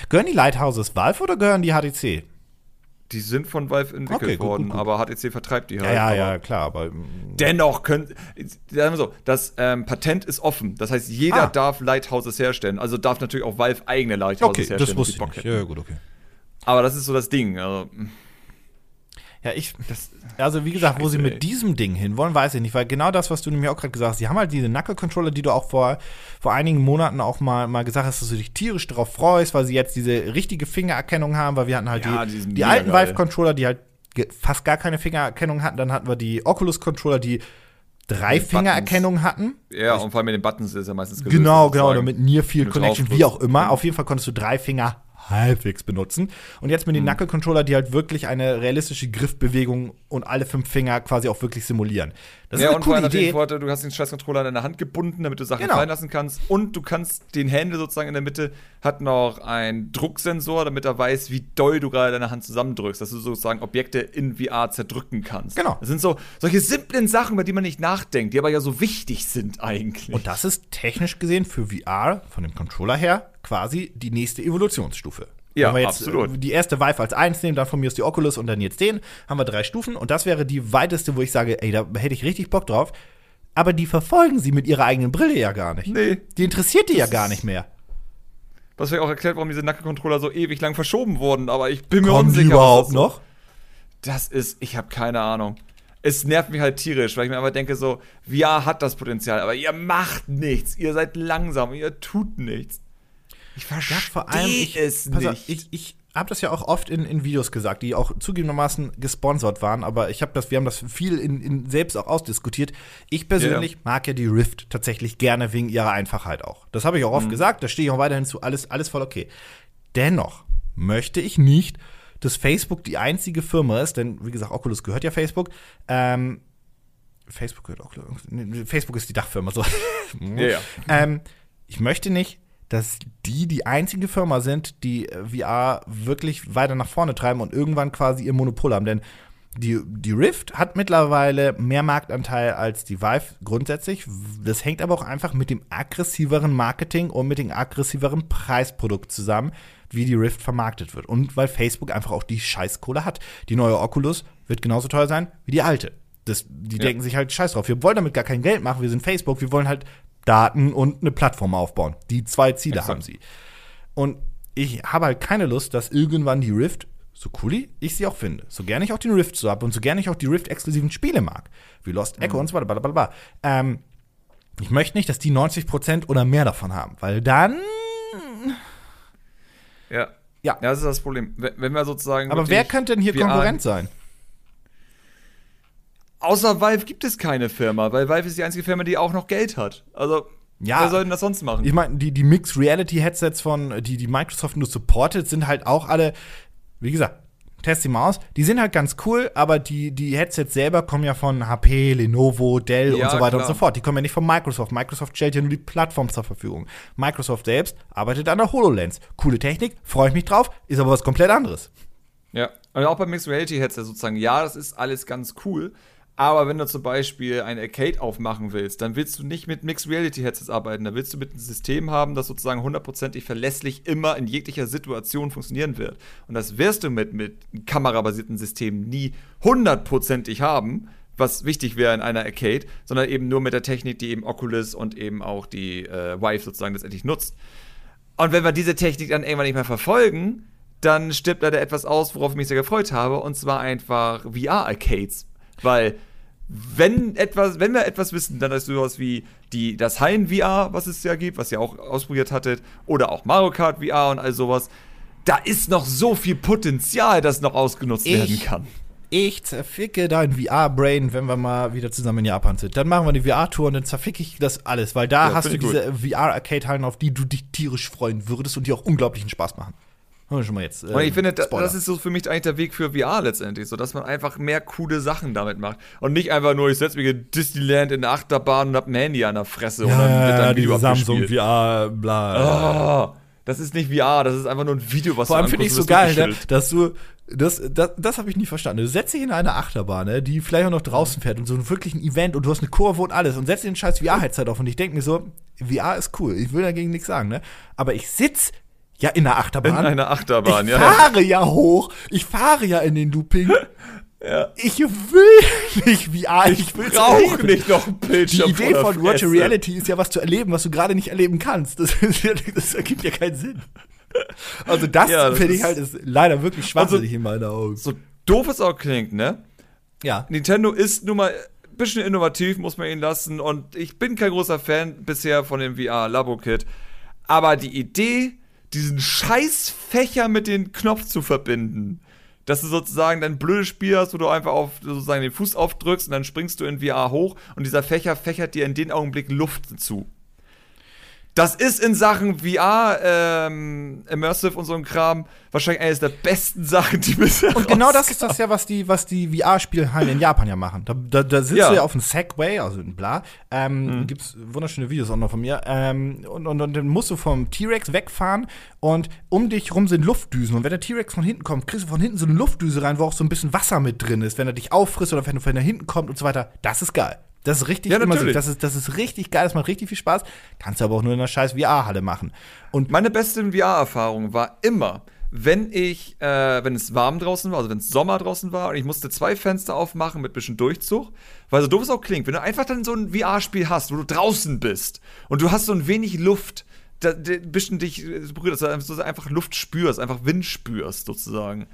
A: gehören die Lighthouses Valve oder gehören die HTC?
B: die sind von Valve entwickelt
A: Okay, gut,
B: worden,
A: gut, gut.
B: aber HTC vertreibt die
A: Ja,
B: halt.
A: ja,
B: aber
A: ja, klar, aber mm,
B: Dennoch können, sagen wir so, das ähm, Patent ist offen. Das heißt, jeder
A: Ah.
B: darf Lighthouses herstellen. Also darf natürlich auch Valve eigene Lighthouses
A: okay,
B: herstellen.
A: das
B: wenn
A: wusste
B: sie
A: ich nicht. Ja, ja, gut, okay.
B: Aber das ist so das Ding. Also,
A: Ja, ich,
B: das,
A: also wie gesagt, wo sie
B: Scheiße,
A: mit
B: ey.
A: diesem Ding hinwollen, weiß ich nicht, weil genau das, was du nämlich auch gerade gesagt hast, sie haben halt diese Knuckle-Controller, die du auch vor, vor einigen Monaten auch mal, mal gesagt hast, dass du dich tierisch darauf freust, weil sie jetzt diese richtige Fingererkennung haben, weil wir hatten halt
B: Ja, die
A: die, die alten. Vive-Controller, die halt fast gar keine Fingererkennung hatten, dann hatten wir die Oculus-Controller, die drei Fingererkennung hatten.
B: ja, und vor allem mit den Buttons ist ja meistens gelöst,
A: Genau, genau, oder mit Near Field Connection, wie auch immer. Auf jeden Fall konntest du drei Finger halbwegs benutzen. Und jetzt mit den Knuckle-Controller, die halt wirklich eine realistische Griffbewegung und alle fünf Finger quasi auch wirklich simulieren. Das
B: ja,
A: ist
B: und
A: eine
B: vor
A: coole Idee.
B: Vorteil, du hast den scheiß Controller in deiner Hand gebunden, damit du Sachen
A: Genau.
B: fallen lassen kannst. Und du kannst den Händel sozusagen in der Mitte hat noch einen Drucksensor, damit er weiß, wie doll du gerade deine Hand zusammendrückst, dass du sozusagen Objekte in VR zerdrücken kannst.
A: Genau.
B: Das sind so solche simplen Sachen, über die man nicht nachdenkt, die aber ja so wichtig sind eigentlich.
A: Und das ist technisch gesehen für VR von dem Controller her quasi die nächste Evolutionsstufe.
B: Ja,
A: Wenn wir jetzt
B: absolut.
A: äh, die erste Vive als eins nehmen, dann von mir ist die Oculus und dann jetzt den, haben wir drei Stufen und das wäre die weiteste, wo ich sage, ey, da hätte ich richtig Bock drauf. Aber die verfolgen sie mit ihrer eigenen Brille ja gar nicht.
B: nee.
A: Die interessiert die ja
B: Das
A: gar
B: ist-
A: nicht mehr.
B: Was vielleicht auch erklärt, warum diese Nackencontroller so ewig lang verschoben wurden, aber ich bin mir
A: Kommen die
B: unsicher. was
A: überhaupt
B: das
A: noch?
B: Das ist, ich habe keine Ahnung. Es nervt mich halt tierisch, weil ich mir einfach denke so, VR hat das Potenzial, aber ihr macht nichts, ihr seid langsam, ihr tut nichts. Ich verstehe
A: Ja, vor allem, ich,
B: es nicht.
A: auf, ich, ich habe das ja auch oft in, in Videos gesagt, die auch zugegebenermaßen gesponsert waren, aber ich habe das, wir haben das viel in, in selbst auch ausdiskutiert. Ich persönlich
B: Ja.
A: mag ja die Rift tatsächlich gerne wegen ihrer Einfachheit auch. Das habe ich auch oft
B: Mhm.
A: gesagt, da stehe ich auch weiterhin zu, alles, alles voll okay. Dennoch möchte ich nicht, dass Facebook die einzige Firma ist, denn wie gesagt, Oculus gehört ja Facebook, ähm, Facebook gehört Oculus, nee, Facebook ist die Dachfirma, so.
B: Ja, ja.
A: Ähm, ich möchte nicht, dass die die einzige Firma sind, die äh, VR wirklich weiter nach vorne treiben und irgendwann quasi ihr Monopol haben. Denn die, die Rift hat mittlerweile mehr Marktanteil als die Vive grundsätzlich. Das hängt aber auch einfach mit dem aggressiveren Marketing und mit dem aggressiveren Preisprodukt zusammen, wie die Rift vermarktet wird. Und weil Facebook einfach auch die Scheißkohle hat. Die neue Oculus wird genauso teuer sein wie die alte. Das, die
B: Ja.
A: denken sich halt Scheiß drauf. Wir wollen damit gar kein Geld machen. Wir sind Facebook. Wir wollen halt Daten und eine Plattform aufbauen. Die zwei Ziele
B: Exakt.
A: haben sie. Und ich habe halt keine Lust, dass irgendwann die Rift, so cool ich sie auch finde, so gerne ich auch den Rift so habe und so gerne ich auch die Rift-exklusiven Spiele mag, wie Lost Echo und so weiter, blablabla, ähm, ich möchte nicht, dass die 90% oder mehr davon haben, weil dann,
B: Ja.
A: Ja.
B: Ja, das ist das Problem. Wenn wir sozusagen.
A: aber wer könnte denn hier Konkurrent sein?
B: Außer Valve gibt es keine Firma, weil Valve ist die einzige Firma, die auch noch Geld hat. Also,
A: Ja.
B: wer soll denn das sonst machen?
A: Ich meine, die, die Mixed Reality Headsets von, die, die Microsoft nur supportet, sind halt auch alle, wie gesagt, test die mal aus. Die sind halt ganz cool, aber die, die Headsets selber kommen ja von HP, Lenovo, Dell
B: Ja,
A: und so weiter und
B: klar.
A: so fort. Die kommen ja nicht von Microsoft. Microsoft stellt ja nur die Plattform zur Verfügung. Microsoft selbst arbeitet an der HoloLens. Coole Technik, freue ich mich drauf, ist aber was komplett anderes.
B: Ja, und auch bei Mixed Reality Headset sozusagen, ja, das ist alles ganz cool. Aber wenn du zum Beispiel ein Arcade aufmachen willst, dann willst du nicht mit Mixed Reality Headsets arbeiten. Da willst du mit einem System haben, das sozusagen hundertprozentig verlässlich immer in jeglicher Situation funktionieren wird. Und das wirst du mit, mit kamerabasierten Systemen nie hundertprozentig haben, was wichtig wäre in einer Arcade, sondern eben nur mit der Technik, die eben Oculus und eben auch die äh, Vive sozusagen letztendlich nutzt. Und wenn wir diese Technik dann irgendwann nicht mehr verfolgen, dann stirbt leider etwas aus, worauf ich mich sehr gefreut habe, und zwar einfach VR-Arcades. Weil, wenn etwas, wenn wir etwas wissen, dann ist sowas wie die, das Hain VR, was es ja gibt, was ihr auch ausprobiert hattet, oder auch Mario Kart VR und all sowas. Da ist noch so viel Potenzial, das noch ausgenutzt
A: Ich-
B: werden kann.
A: Ich zerficke dein VR-Brain, wenn wir mal wieder zusammen in Japan sind. Dann machen wir eine VR-Tour und dann zerficke ich das alles, weil da
B: Ja,
A: hast du diese VR-Arcade-Hallen, auf die du dich tierisch freuen würdest und die auch unglaublichen Spaß machen. Haben schon mal jetzt. Äh,
B: Und ich finde, da, das ist so für mich eigentlich der Weg für VR letztendlich, so dass man einfach mehr coole Sachen damit macht. Und nicht einfach nur, ich setze mich in Disneyland in der Achterbahn und hab ein Handy an der Fresse und dann wird dann Video
A: Samsung. VR, bla.
B: Oh, das ist nicht VR, das ist einfach nur ein Video, was
A: Vor allem finde ich so geil, ne, dass du. Das, das, das habe ich nie verstanden. Du setzt dich in eine Achterbahn, ne, die vielleicht auch noch draußen fährt und so ein wirklich ein Event und du hast eine Kurve und alles und setzt den scheiß VR-Headset auf und ich denke mir so, VR ist cool, ich will dagegen nichts sagen, ne? Aber ich sitz ja in der Achterbahn.
B: In einer Achterbahn,
A: ich
B: ja.
A: fahre ja hoch, ich fahre ja in den Looping.
B: Ja.
A: Ich will nicht VR, ich, will
B: Brauch nicht noch
A: Die
B: Bildschirm
A: Idee
B: vor
A: von Virtual. Reality ist ja was zu erleben, was du gerade nicht erleben kannst. Das, das ergibt ja keinen Sinn. Also das,
B: Ja,
A: finde ich halt ist leider wirklich schwachsinnig
B: Also-
A: in meinen Augen.
B: So doof es auch klingt, ne?
A: Ja.
B: Nintendo ist nun mal ein bisschen innovativ, muss man ihnen lassen. Und ich bin kein großer Fan bisher von dem VR-Labo-Kit. Aber die Idee, diesen scheiß Fächer mit dem Knopf zu verbinden, dass du sozusagen dein blödes Spiel hast, wo du einfach auf sozusagen den Fuß aufdrückst und dann springst du in VR hoch und dieser Fächer fächert dir in den Augenblick Luft zu. Das ist in Sachen VR, ähm, Immersive und so ein Kram wahrscheinlich eines der besten Sachen, die bisher
A: Und genau das ist das ja, was die, was die VR-Spielhallen in Japan ja machen. Da, da, da sitzt
B: Ja.
A: du ja auf einem Segway, also ein bla. Ähm, Gibt's wunderschöne Videos auch noch von mir. Ähm, und, und, und dann musst du vom T-Rex wegfahren und um dich rum sind Luftdüsen. Und wenn der T-Rex von hinten kommt, kriegst du von hinten so eine Luftdüse rein, wo auch so ein bisschen Wasser mit drin ist, wenn er dich auffrisst oder wenn du von hinten kommt und so weiter. Das ist geil. Das ist richtig
B: Ja, natürlich.
A: Das ist, das ist richtig geil, das macht richtig viel Spaß. Kannst du aber auch nur in einer scheiß VR-Halle machen. Und
B: Meine beste VR-Erfahrung war immer, wenn ich, äh, wenn es warm draußen war, also wenn es Sommer draußen war und ich musste zwei Fenster aufmachen mit bisschen Durchzug, weil so doof es auch klingt, wenn du einfach dann so ein VR-Spiel hast, wo du draußen bist und du hast so ein wenig Luft, da, da, ein bisschen dich äh, berührt, dass du einfach Luft spürst, einfach Wind spürst sozusagen.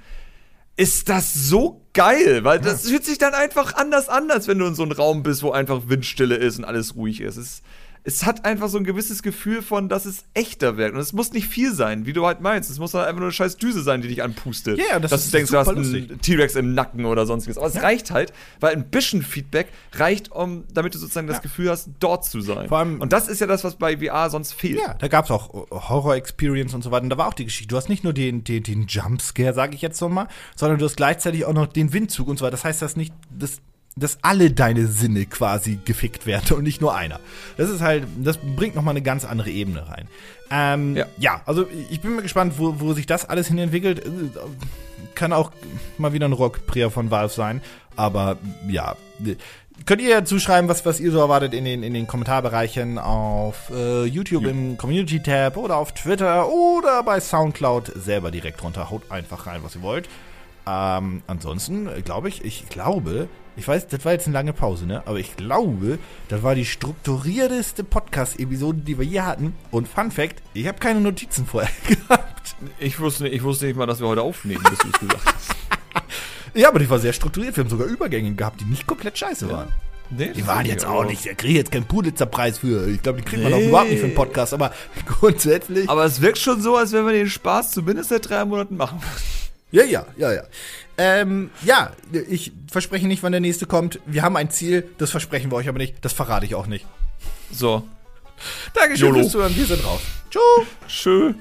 B: Ist das so geil, weil das fühlt sich dann einfach anders an, als wenn du in so einem Raum bist, wo einfach Windstille ist und alles ruhig ist. Es, es hat einfach so ein gewisses Gefühl von, dass es echter wird. Und es muss nicht viel sein, wie du halt meinst. Es muss halt einfach nur eine scheiß Düse sein, die dich anpustet.
A: Ja, ja, das
B: dass
A: ist
B: du denkst, du hast einen. T-Rex im Nacken oder sonstiges. Aber es reicht halt, weil ein bisschen Feedback reicht, um, damit du sozusagen das Gefühl hast, dort zu sein.
A: Vor allem-
B: und das ist ja das, was bei VR sonst fehlt.
A: Ja, da gab es auch Horror-Experience und so weiter. Und da war auch die Geschichte. Du hast nicht nur den, den, den Jumpscare, sage ich jetzt nochmal, sondern du hast gleichzeitig auch noch den Windzug und so weiter. Das heißt, dass nicht, dass, dass alle deine Sinne quasi gefickt werden und nicht nur einer. Das ist halt, das bringt nochmal eine ganz andere Ebene rein. Ähm, ja.
B: Ja.
A: also ich bin mal gespannt, wo, wo sich das alles hin entwickelt. Kann auch mal wieder ein Rockprier von Valve sein. Aber ja. Könnt ihr zuschreiben, was, was ihr so erwartet in den, in den Kommentarbereichen auf äh, YouTube im Community-Tab oder auf Twitter oder bei Soundcloud selber direkt runter. Haut einfach rein, was ihr wollt. Ähm, ansonsten äh, glaube ich, ich glaube, ich weiß, das war jetzt eine lange Pause, ne? Aber ich glaube, das war die strukturierteste Podcast-Episode, die wir je hatten. Und Fun Fact, ich habe keine Notizen vorher gehabt.
B: Ich, wusste, nicht- ich wusste nicht mal, dass wir heute aufnehmen, bis du es gesagt hast.
A: Ja, aber die war sehr strukturiert. Wir haben sogar Übergänge gehabt, die nicht komplett scheiße waren.
B: Nee,
A: Die waren jetzt
B: ich,
A: auch nicht, der kriegt jetzt keinen Pulitzer-Preis für. Ich glaube, die kriegt man auch
B: Nee.
A: überhaupt nicht für einen Podcast, aber grundsätzlich.
B: Aber es wirkt schon so, als wenn wir den Spaß zumindest seit drei Monaten machen.
A: Ja, ja, ja, ja. Ähm, ja, ich verspreche nicht, wann der nächste kommt. Wir haben ein Ziel, das versprechen wir euch aber nicht. Das verrate ich auch nicht.
B: So,
A: Dankeschön
B: YOLO.
A: fürs Zuhören, wir sind raus. Tschüss.
B: schön.